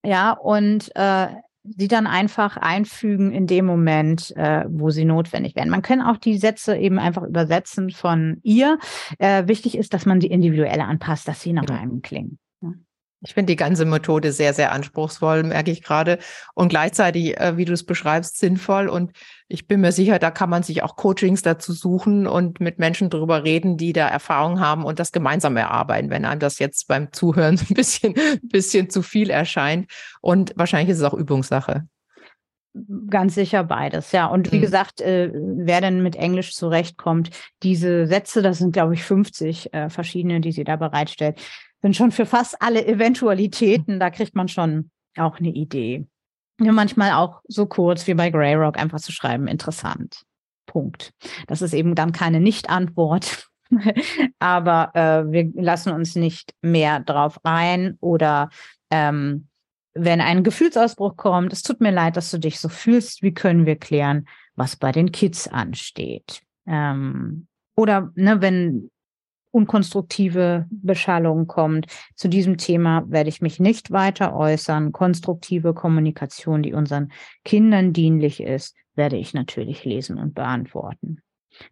Ja, und äh, sie dann einfach einfügen in dem Moment, äh, wo sie notwendig werden. Man kann auch die Sätze eben einfach übersetzen von ihr. Äh, wichtig ist, dass man die individuelle anpasst, dass sie nach ja. einem klingen. Ich finde die ganze Methode sehr, sehr anspruchsvoll, merke ich gerade. Und gleichzeitig, äh, wie du es beschreibst, sinnvoll. Und ich bin mir sicher, da kann man sich auch Coachings dazu suchen und mit Menschen drüber reden, die da Erfahrung haben und das gemeinsam erarbeiten, wenn einem das jetzt beim Zuhören ein bisschen, ein bisschen zu viel erscheint. Und wahrscheinlich ist es auch Übungssache. Ganz sicher beides, ja. Und wie mhm. gesagt, äh, wer denn mit Englisch zurechtkommt, diese Sätze, das sind, glaube ich, 50 äh, verschiedene, die sie da bereitstellt, sind schon für fast alle Eventualitäten, da kriegt man schon auch eine Idee. Ja, manchmal auch so kurz wie bei Greyrock einfach zu schreiben, interessant. Punkt. Das ist eben dann keine Nicht-Antwort, aber äh, wir lassen uns nicht mehr drauf ein oder ähm, wenn ein Gefühlsausbruch kommt, es tut mir leid, dass du dich so fühlst, wie können wir klären, was bei den Kids ansteht? Ähm, oder ne, wenn unkonstruktive Beschallung kommt. Zu diesem Thema werde ich mich nicht weiter äußern. Konstruktive Kommunikation, die unseren Kindern dienlich ist, werde ich natürlich lesen und beantworten.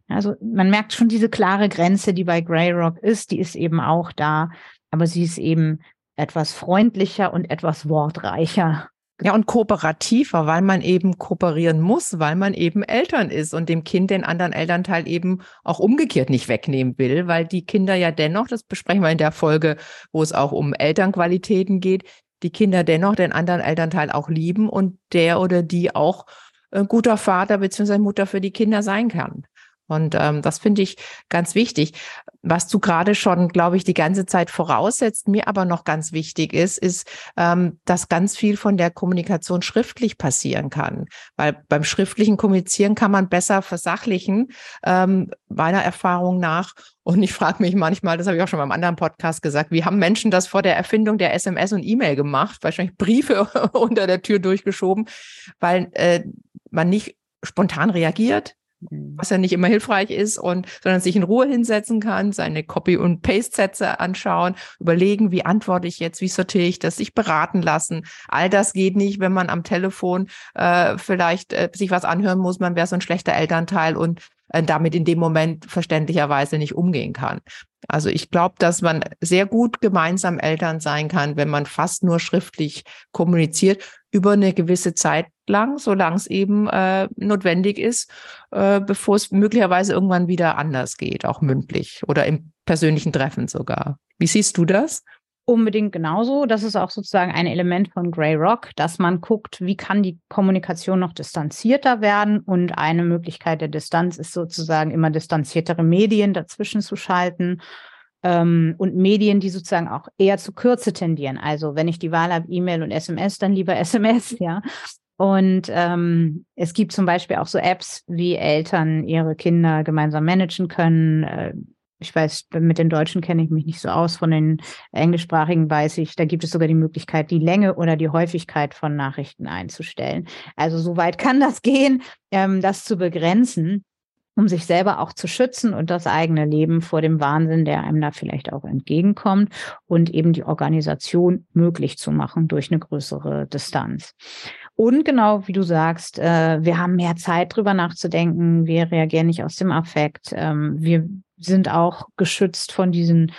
Also man merkt schon diese klare Grenze, die bei Grey Rock ist, die ist eben auch da, aber sie ist eben etwas freundlicher und etwas wortreicher ja, und kooperativer, weil man eben kooperieren muss, weil man eben Eltern ist und dem Kind den anderen Elternteil eben auch umgekehrt nicht wegnehmen will, weil die Kinder ja dennoch, das besprechen wir in der Folge, wo es auch um Elternqualitäten geht, die Kinder dennoch den anderen Elternteil auch lieben und der oder die auch ein guter Vater bzw. Mutter für die Kinder sein kann. Und ähm, das finde ich ganz wichtig. Was du gerade schon, glaube ich, die ganze Zeit voraussetzt, mir aber noch ganz wichtig ist, ist, ähm, dass ganz viel von der Kommunikation schriftlich passieren kann. Weil beim schriftlichen Kommunizieren kann man besser versachlichen, ähm, meiner Erfahrung nach. Und ich frage mich manchmal, das habe ich auch schon beim anderen Podcast gesagt, wie haben Menschen das vor der Erfindung der SMS und E-Mail gemacht? Wahrscheinlich Briefe unter der Tür durchgeschoben, weil äh, man nicht spontan reagiert. Was ja nicht immer hilfreich ist und sondern sich in Ruhe hinsetzen kann, seine Copy- und Paste-Sätze anschauen, überlegen, wie antworte ich jetzt, wie sortiere ich das, sich beraten lassen. All das geht nicht, wenn man am Telefon äh, vielleicht äh, sich was anhören muss, man wäre so ein schlechter Elternteil und äh, damit in dem Moment verständlicherweise nicht umgehen kann. Also ich glaube, dass man sehr gut gemeinsam Eltern sein kann, wenn man fast nur schriftlich kommuniziert über eine gewisse Zeit lang, solange es eben äh, notwendig ist, äh, bevor es möglicherweise irgendwann wieder anders geht, auch mündlich oder im persönlichen Treffen sogar. Wie siehst du das? Unbedingt genauso. Das ist auch sozusagen ein Element von Grey Rock, dass man guckt, wie kann die Kommunikation noch distanzierter werden. Und eine Möglichkeit der Distanz ist sozusagen immer distanziertere Medien dazwischen zu schalten ähm, und Medien, die sozusagen auch eher zu Kürze tendieren. Also wenn ich die Wahl habe, E-Mail und SMS, dann lieber SMS, ja. Und ähm, es gibt zum Beispiel auch so Apps, wie Eltern ihre Kinder gemeinsam managen können. Äh, ich weiß, mit den Deutschen kenne ich mich nicht so aus, von den englischsprachigen weiß ich, da gibt es sogar die Möglichkeit, die Länge oder die Häufigkeit von Nachrichten einzustellen. Also so weit kann das gehen, ähm, das zu begrenzen um sich selber auch zu schützen und das eigene Leben vor dem Wahnsinn, der einem da vielleicht auch entgegenkommt und eben die Organisation möglich zu machen durch eine größere Distanz. Und genau wie du sagst, äh, wir haben mehr Zeit drüber nachzudenken, wir reagieren nicht aus dem Affekt, ähm, wir sind auch geschützt von diesen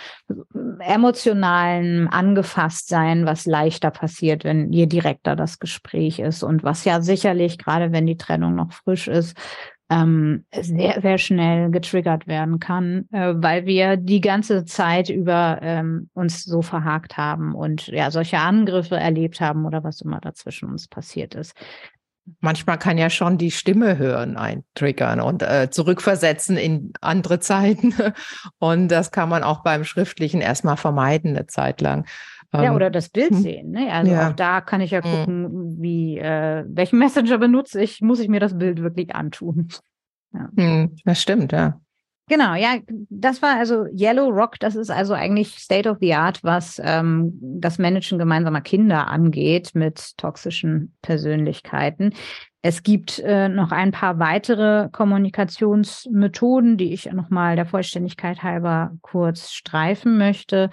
emotionalen Angefasstsein, was leichter passiert, wenn je direkter das Gespräch ist. Und was ja sicherlich, gerade wenn die Trennung noch frisch ist, ähm, sehr, sehr schnell getriggert werden kann, äh, weil wir die ganze Zeit über ähm, uns so verhakt haben und ja, solche Angriffe erlebt haben oder was immer dazwischen uns passiert ist. Manchmal kann ja schon die Stimme hören eintriggern und äh, zurückversetzen in andere Zeiten. Und das kann man auch beim Schriftlichen erstmal vermeiden, eine Zeit lang. Ja, ähm, oder das Bild hm. sehen. Ne? Also ja. auch da kann ich ja hm. gucken, wie, äh, welchen Messenger benutze ich, muss ich mir das Bild wirklich antun. Ja. Hm, das stimmt, ja. Genau, ja, das war also Yellow Rock, das ist also eigentlich State of the Art, was ähm, das Managen gemeinsamer Kinder angeht mit toxischen Persönlichkeiten. Es gibt äh, noch ein paar weitere Kommunikationsmethoden, die ich nochmal der Vollständigkeit halber kurz streifen möchte.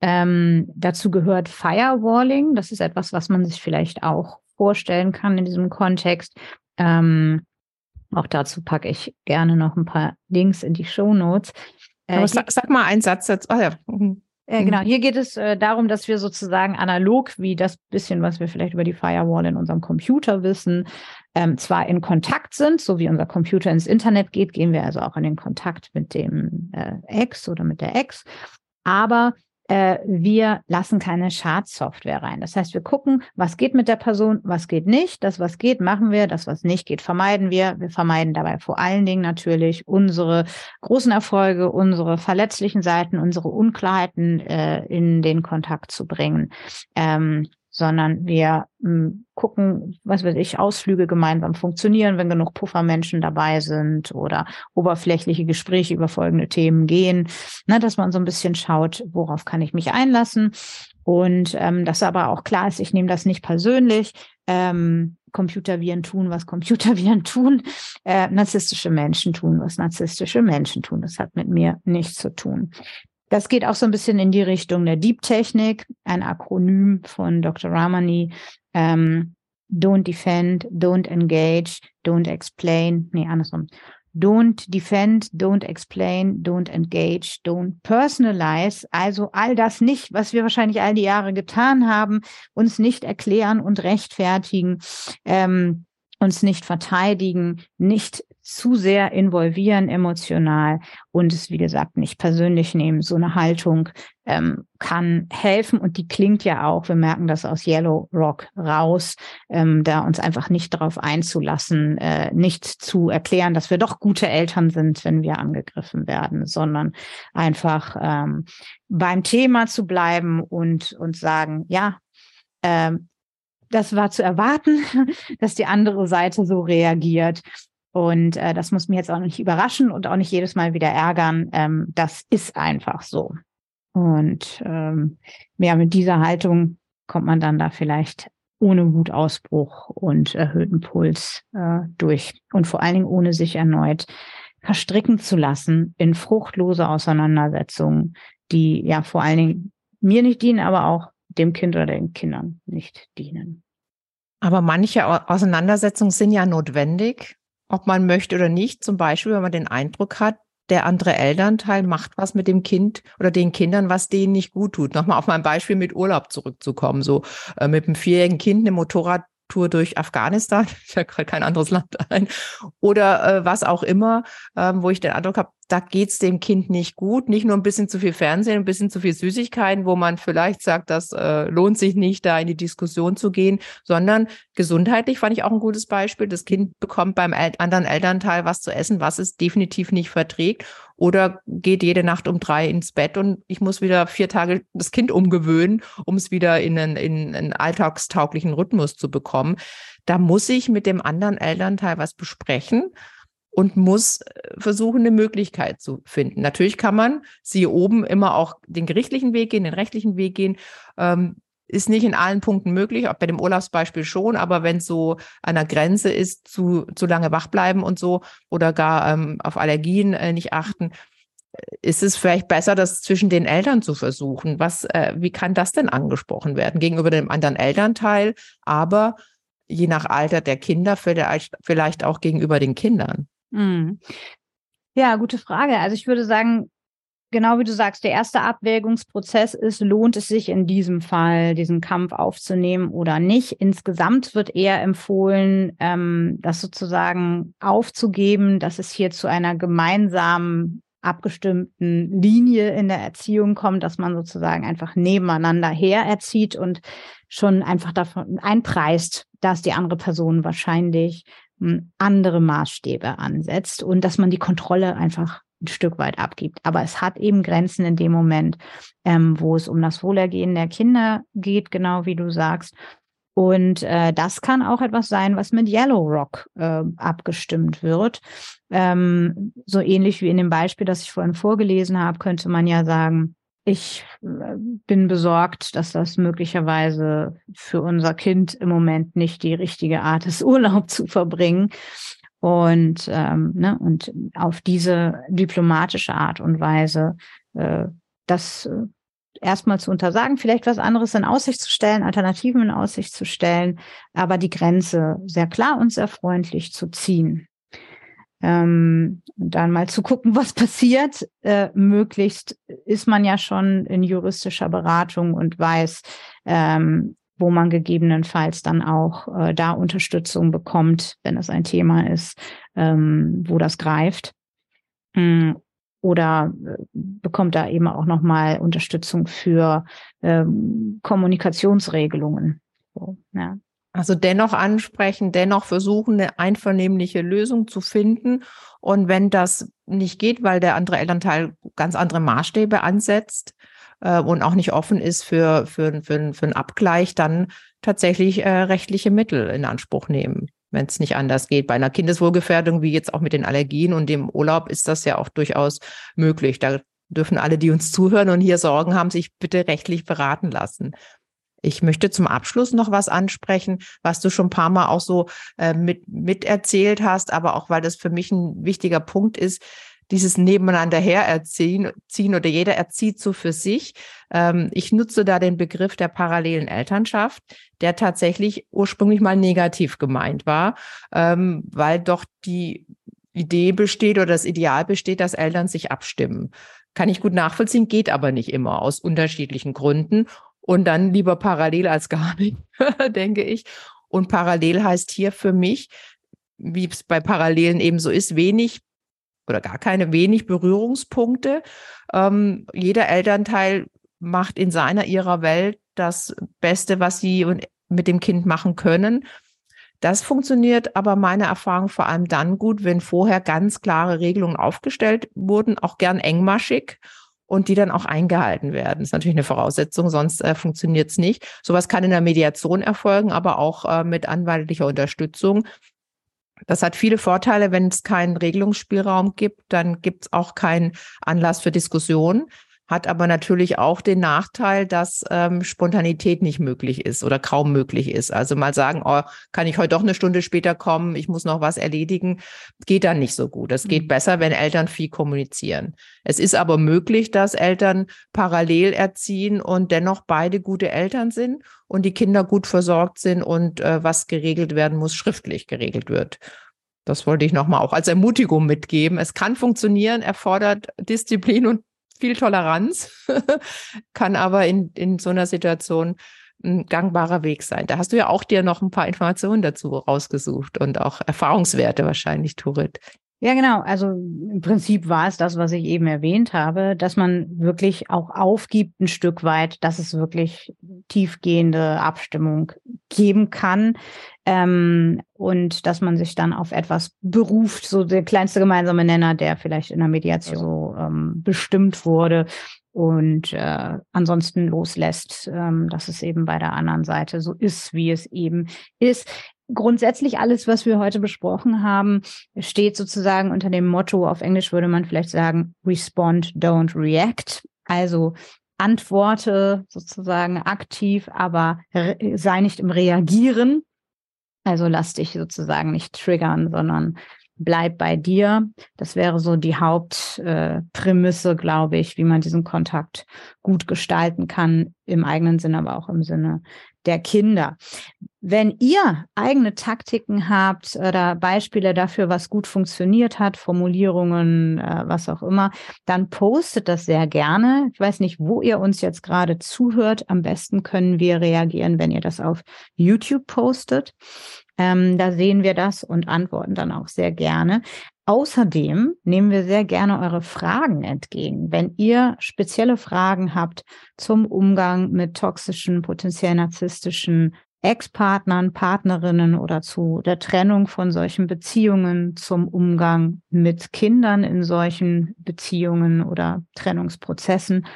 Ähm, dazu gehört Firewalling. Das ist etwas, was man sich vielleicht auch vorstellen kann in diesem Kontext. Ähm, auch dazu packe ich gerne noch ein paar Links in die Show Notes. Äh, sag, sag, mal einen Satz dazu. Ah, ja. Mhm. Äh, genau, hier geht es äh, darum, dass wir sozusagen analog wie das bisschen, was wir vielleicht über die Firewall in unserem Computer wissen, ähm, zwar in Kontakt sind, so wie unser Computer ins Internet geht, gehen wir also auch in den Kontakt mit dem äh, Ex oder mit der Ex, aber äh, wir lassen keine Schadsoftware rein. Das heißt, wir gucken, was geht mit der Person, was geht nicht. Das, was geht, machen wir. Das, was nicht geht, vermeiden wir. Wir vermeiden dabei vor allen Dingen natürlich unsere großen Erfolge, unsere verletzlichen Seiten, unsere Unklarheiten äh, in den Kontakt zu bringen. Ähm, sondern wir mh, hm, gucken, was weiß ich, Ausflüge gemeinsam funktionieren, wenn genug Puffermenschen dabei sind oder oberflächliche Gespräche über folgende Themen gehen, ne, dass man so ein bisschen schaut, worauf kann ich mich einlassen und ähm, dass aber auch klar ist, ich nehme das nicht persönlich. Ähm, Computerviren tun, was Computerviren tun, äh, narzisstische Menschen tun, was narzisstische Menschen tun. Das hat mit mir nichts zu tun. Das geht auch so ein bisschen in die Richtung der Deep Technik, ein Akronym von Dr. Ramani. Ähm, don't defend, don't engage, don't explain. Nee, andersrum. Don't defend, don't explain, don't engage, don't personalize. Also all das nicht, was wir wahrscheinlich all die Jahre getan haben, uns nicht erklären und rechtfertigen, ähm, uns nicht verteidigen, nicht zu sehr involvieren emotional und es, wie gesagt, nicht persönlich nehmen. So eine Haltung ähm, kann helfen und die klingt ja auch, wir merken das aus Yellow Rock raus, ähm, da uns einfach nicht darauf einzulassen, äh, nicht zu erklären, dass wir doch gute Eltern sind, wenn wir angegriffen werden, sondern einfach ähm, beim Thema zu bleiben und, und sagen, ja, ähm, das war zu erwarten, dass die andere Seite so reagiert. Und äh, das muss mich jetzt auch nicht überraschen und auch nicht jedes Mal wieder ärgern. Ähm, das ist einfach so. Und ähm, ja, mit dieser Haltung kommt man dann da vielleicht ohne Wutausbruch und erhöhten Puls äh, durch. Und vor allen Dingen ohne sich erneut verstricken zu lassen in fruchtlose Auseinandersetzungen, die ja vor allen Dingen mir nicht dienen, aber auch dem Kind oder den Kindern nicht dienen. Aber manche Auseinandersetzungen sind ja notwendig, ob man möchte oder nicht. Zum Beispiel, wenn man den Eindruck hat, der andere Elternteil macht was mit dem Kind oder den Kindern, was denen nicht gut tut. Nochmal auf mein Beispiel mit Urlaub zurückzukommen. So äh, mit einem vierjährigen Kind eine Motorrad Tour durch Afghanistan, fällt gerade kein anderes Land ein, oder äh, was auch immer, ähm, wo ich den Eindruck habe, da geht's dem Kind nicht gut. Nicht nur ein bisschen zu viel Fernsehen, ein bisschen zu viel Süßigkeiten, wo man vielleicht sagt, das äh, lohnt sich nicht, da in die Diskussion zu gehen, sondern gesundheitlich fand ich auch ein gutes Beispiel. Das Kind bekommt beim El anderen Elternteil was zu essen, was es definitiv nicht verträgt oder geht jede Nacht um drei ins Bett und ich muss wieder vier Tage das Kind umgewöhnen, um es wieder in einen, in einen alltagstauglichen Rhythmus zu bekommen. Da muss ich mit dem anderen Elternteil was besprechen und muss äh, versuchen, eine Möglichkeit zu finden. Natürlich kann man, sie oben, immer auch den gerichtlichen Weg gehen, den rechtlichen Weg gehen. Ähm, ist nicht in allen Punkten möglich, auch bei dem Urlaubsbeispiel schon, aber wenn es so an der Grenze ist, zu, zu lange wach bleiben und so oder gar ähm, auf Allergien äh, nicht achten, äh, ist es vielleicht besser, das zwischen den Eltern zu versuchen. Was, äh, wie kann das denn angesprochen werden gegenüber dem anderen Elternteil, aber je nach Alter der Kinder vielleicht, vielleicht auch gegenüber den Kindern? Mhm. Ja, gute Frage. Also ich würde sagen, genau wie du sagst, der erste Abwägungsprozess ist, lohnt es sich in diesem Fall, diesen Kampf aufzunehmen oder nicht. Insgesamt wird eher empfohlen, ähm, das sozusagen aufzugeben, dass es hier zu einer gemeinsamen abgestimmten Linie in der Erziehung kommt, dass man sozusagen einfach nebeneinander her erzieht und schon einfach davon einpreist, dass die andere Person wahrscheinlich andere Maßstäbe ansetzt und dass man die Kontrolle einfach ein Stück weit abgibt. Aber es hat eben Grenzen in dem Moment, ähm, wo es um das Wohlergehen der Kinder geht, genau wie du sagst. Und äh, das kann auch etwas sein, was mit Yellow Rock äh, abgestimmt wird. Ähm, so ähnlich wie in dem Beispiel, das ich vorhin vorgelesen habe, könnte man ja sagen, ich äh, bin besorgt, dass das möglicherweise für unser Kind im Moment nicht die richtige Art ist, Urlaub zu verbringen. Und, ähm, ne, und auf diese diplomatische Art und Weise äh, das äh, erstmal zu untersagen, vielleicht was anderes in Aussicht zu stellen, Alternativen in Aussicht zu stellen, aber die Grenze sehr klar und sehr freundlich zu ziehen. Ähm, dann mal zu gucken, was passiert. Äh, möglichst ist man ja schon in juristischer Beratung und weiß, ähm, wo man gegebenenfalls dann auch äh, da Unterstützung bekommt, wenn es ein Thema ist, ähm, wo das greift. Mm, oder äh, bekommt da eben auch nochmal Unterstützung für ähm, Kommunikationsregelungen. So, ja. Also dennoch ansprechen, dennoch versuchen, eine einvernehmliche Lösung zu finden. Und wenn das nicht geht, weil der andere Elternteil ganz andere Maßstäbe ansetzt äh, und auch nicht offen ist für, für, für, für einen Abgleich, dann tatsächlich äh, rechtliche Mittel in Anspruch nehmen, wenn es nicht anders geht. Bei einer Kindeswohlgefährdung, wie jetzt auch mit den Allergien und dem Urlaub, ist das ja auch durchaus möglich. Da dürfen alle, die uns zuhören und hier Sorgen haben, sich bitte rechtlich beraten lassen. Ich möchte zum Abschluss noch was ansprechen, was du schon ein paar Mal auch so äh, mit, miterzählt hast, aber auch weil das für mich ein wichtiger Punkt ist, dieses Nebeneinander hererziehen ziehen oder jeder erzieht so für sich. Ähm, ich nutze da den Begriff der parallelen Elternschaft, der tatsächlich ursprünglich mal negativ gemeint war, ähm, weil doch die Idee besteht oder das Ideal besteht, dass Eltern sich abstimmen. Kann ich gut nachvollziehen, geht aber nicht immer aus unterschiedlichen Gründen und dann lieber parallel als gar nicht, denke ich. Und parallel heißt hier für mich, wie es bei Parallelen eben so ist, wenig oder gar keine wenig Berührungspunkte. Ähm, jeder Elternteil macht in seiner ihrer Welt das Beste, was sie mit dem Kind machen können. Das funktioniert aber meiner Erfahrung vor allem dann gut, wenn vorher ganz klare Regelungen aufgestellt wurden, auch gern engmaschig und die dann auch eingehalten werden. Das ist natürlich eine Voraussetzung, sonst äh, funktioniert es nicht. Sowas kann in der Mediation erfolgen, aber auch äh, mit anwaltlicher Unterstützung. Das hat viele Vorteile. Wenn es keinen Regelungsspielraum gibt, dann gibt es auch keinen Anlass für Diskussion hat aber natürlich auch den Nachteil, dass ähm, Spontanität nicht möglich ist oder kaum möglich ist. Also mal sagen, oh, kann ich heute doch eine Stunde später kommen, ich muss noch was erledigen, geht dann nicht so gut. Es geht mhm. besser, wenn Eltern viel kommunizieren. Es ist aber möglich, dass Eltern parallel erziehen und dennoch beide gute Eltern sind und die Kinder gut versorgt sind und äh, was geregelt werden muss, schriftlich geregelt wird. Das wollte ich nochmal auch als Ermutigung mitgeben. Es kann funktionieren, erfordert Disziplin und viel Toleranz, kann aber in, in so einer Situation ein gangbarer Weg sein. Da hast du ja auch dir noch ein paar Informationen dazu rausgesucht und auch Erfahrungswerte wahrscheinlich, Turit. Ja, genau. Also im Prinzip war es das, was ich eben erwähnt habe, dass man wirklich auch aufgibt ein Stück weit, dass es wirklich tiefgehende Abstimmung geben kann. Ähm, und dass man sich dann auf etwas beruft, so der kleinste gemeinsame Nenner, der vielleicht in der Mediation so ähm, bestimmt wurde und äh, ansonsten loslässt, ähm, dass es eben bei der anderen Seite so ist, wie es eben ist grundsätzlich alles, was wir heute besprochen haben, steht sozusagen unter dem Motto, auf Englisch würde man vielleicht sagen, respond, don't react. Also antworte sozusagen aktiv, aber sei nicht im Reagieren. Also lass dich sozusagen nicht triggern, sondern bleib bei dir. Das wäre so die Hauptprämisse, äh, glaube ich, wie man diesen Kontakt gut gestalten kann, im eigenen Sinne, aber auch im Sinne der Kinder. Wenn ihr eigene Taktiken habt oder Beispiele dafür, was gut funktioniert hat, Formulierungen, äh, was auch immer, dann postet das sehr gerne. Ich weiß nicht, wo ihr uns jetzt gerade zuhört. Am besten können wir reagieren, wenn ihr das auf YouTube postet. Ähm, da sehen wir das und antworten dann auch sehr gerne. Außerdem nehmen wir sehr gerne eure Fragen entgegen. Wenn ihr spezielle Fragen habt zum Umgang mit toxischen, potenziell narzisstischen Ex-Partnern, Partnerinnen oder zu der Trennung von solchen Beziehungen, zum Umgang mit Kindern in solchen Beziehungen oder Trennungsprozessen,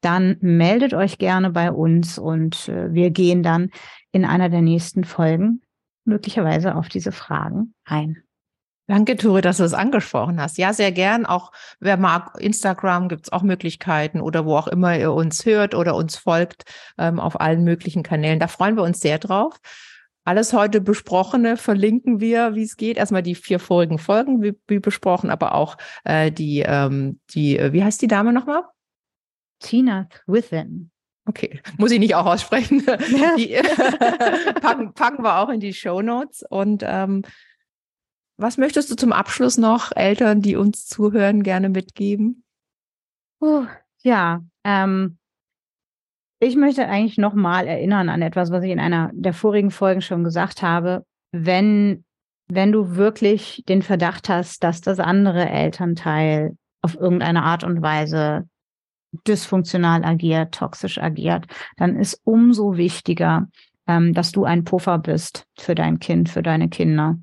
dann meldet euch gerne bei uns und äh, wir gehen dann in einer der nächsten Folgen möglicherweise auf diese Fragen ein. Danke, Turi, dass du es angesprochen hast. Ja, sehr gern. Auch wer mag, Instagram gibt es auch Möglichkeiten oder wo auch immer ihr uns hört oder uns folgt ähm, auf allen möglichen Kanälen. Da freuen wir uns sehr drauf. Alles heute Besprochene verlinken wir, wie es geht. Erstmal die vier vorigen Folgen, wie, wie besprochen, aber auch äh, die, ähm, die, äh, wie heißt die Dame nochmal? Tina Within. Okay, muss ich nicht auch aussprechen. Ja. Die packen, packen wir auch in die Show Notes und ähm, Was möchtest du zum Abschluss noch Eltern, die uns zuhören, gerne mitgeben? Uh, ja, ähm, ich möchte eigentlich nochmal erinnern an etwas, was ich in einer der vorigen Folgen schon gesagt habe. Wenn, wenn du wirklich den Verdacht hast, dass das andere Elternteil auf irgendeine Art und Weise dysfunktional agiert, toxisch agiert, dann ist umso wichtiger, ähm, dass du ein Puffer bist für dein Kind, für deine Kinder.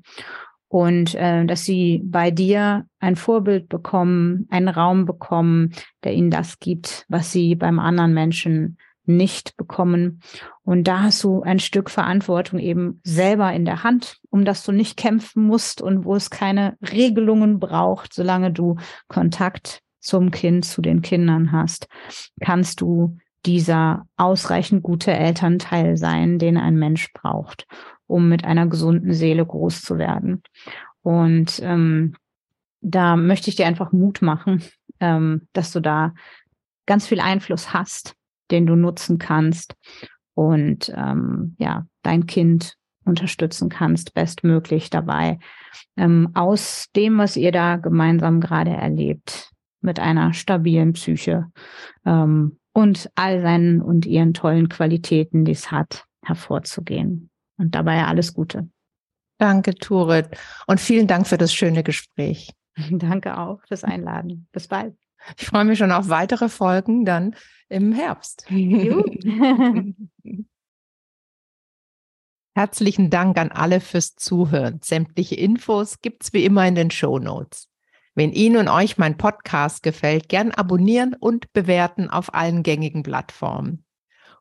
Und äh, dass sie bei dir ein Vorbild bekommen, einen Raum bekommen, der ihnen das gibt, was sie beim anderen Menschen nicht bekommen. Und da hast du ein Stück Verantwortung eben selber in der Hand, um das du nicht kämpfen musst und wo es keine Regelungen braucht, solange du Kontakt zum Kind, zu den Kindern hast, kannst du dieser ausreichend gute Elternteil sein, den ein Mensch braucht, um mit einer gesunden Seele groß zu werden. Und ähm, da möchte ich dir einfach Mut machen, ähm, dass du da ganz viel Einfluss hast, den du nutzen kannst und ähm, ja, dein Kind unterstützen kannst, bestmöglich dabei, ähm, aus dem, was ihr da gemeinsam gerade erlebt, mit einer stabilen Psyche ähm, und all seinen und ihren tollen Qualitäten, die es hat, hervorzugehen. Und dabei alles Gute. Danke, Turit. Und vielen Dank für das schöne Gespräch. Danke auch fürs Einladen. Bis bald. Ich freue mich schon auf weitere Folgen dann im Herbst. Herzlichen Dank an alle fürs Zuhören. Sämtliche Infos gibt es wie immer in den Show Notes. Wenn Ihnen und euch mein Podcast gefällt, gern abonnieren und bewerten auf allen gängigen Plattformen.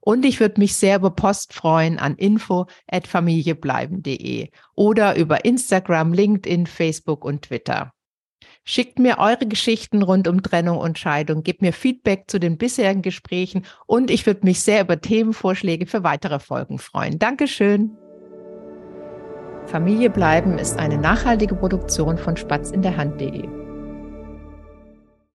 Und ich würde mich sehr über Post freuen an info@familiebleiben.de oder über Instagram, LinkedIn, Facebook und Twitter. Schickt mir eure Geschichten rund um Trennung und Scheidung, gebt mir Feedback zu den bisherigen Gesprächen und ich würde mich sehr über Themenvorschläge für weitere Folgen freuen. Dankeschön. Familie bleiben ist eine nachhaltige Produktion von spatzinderhand.de.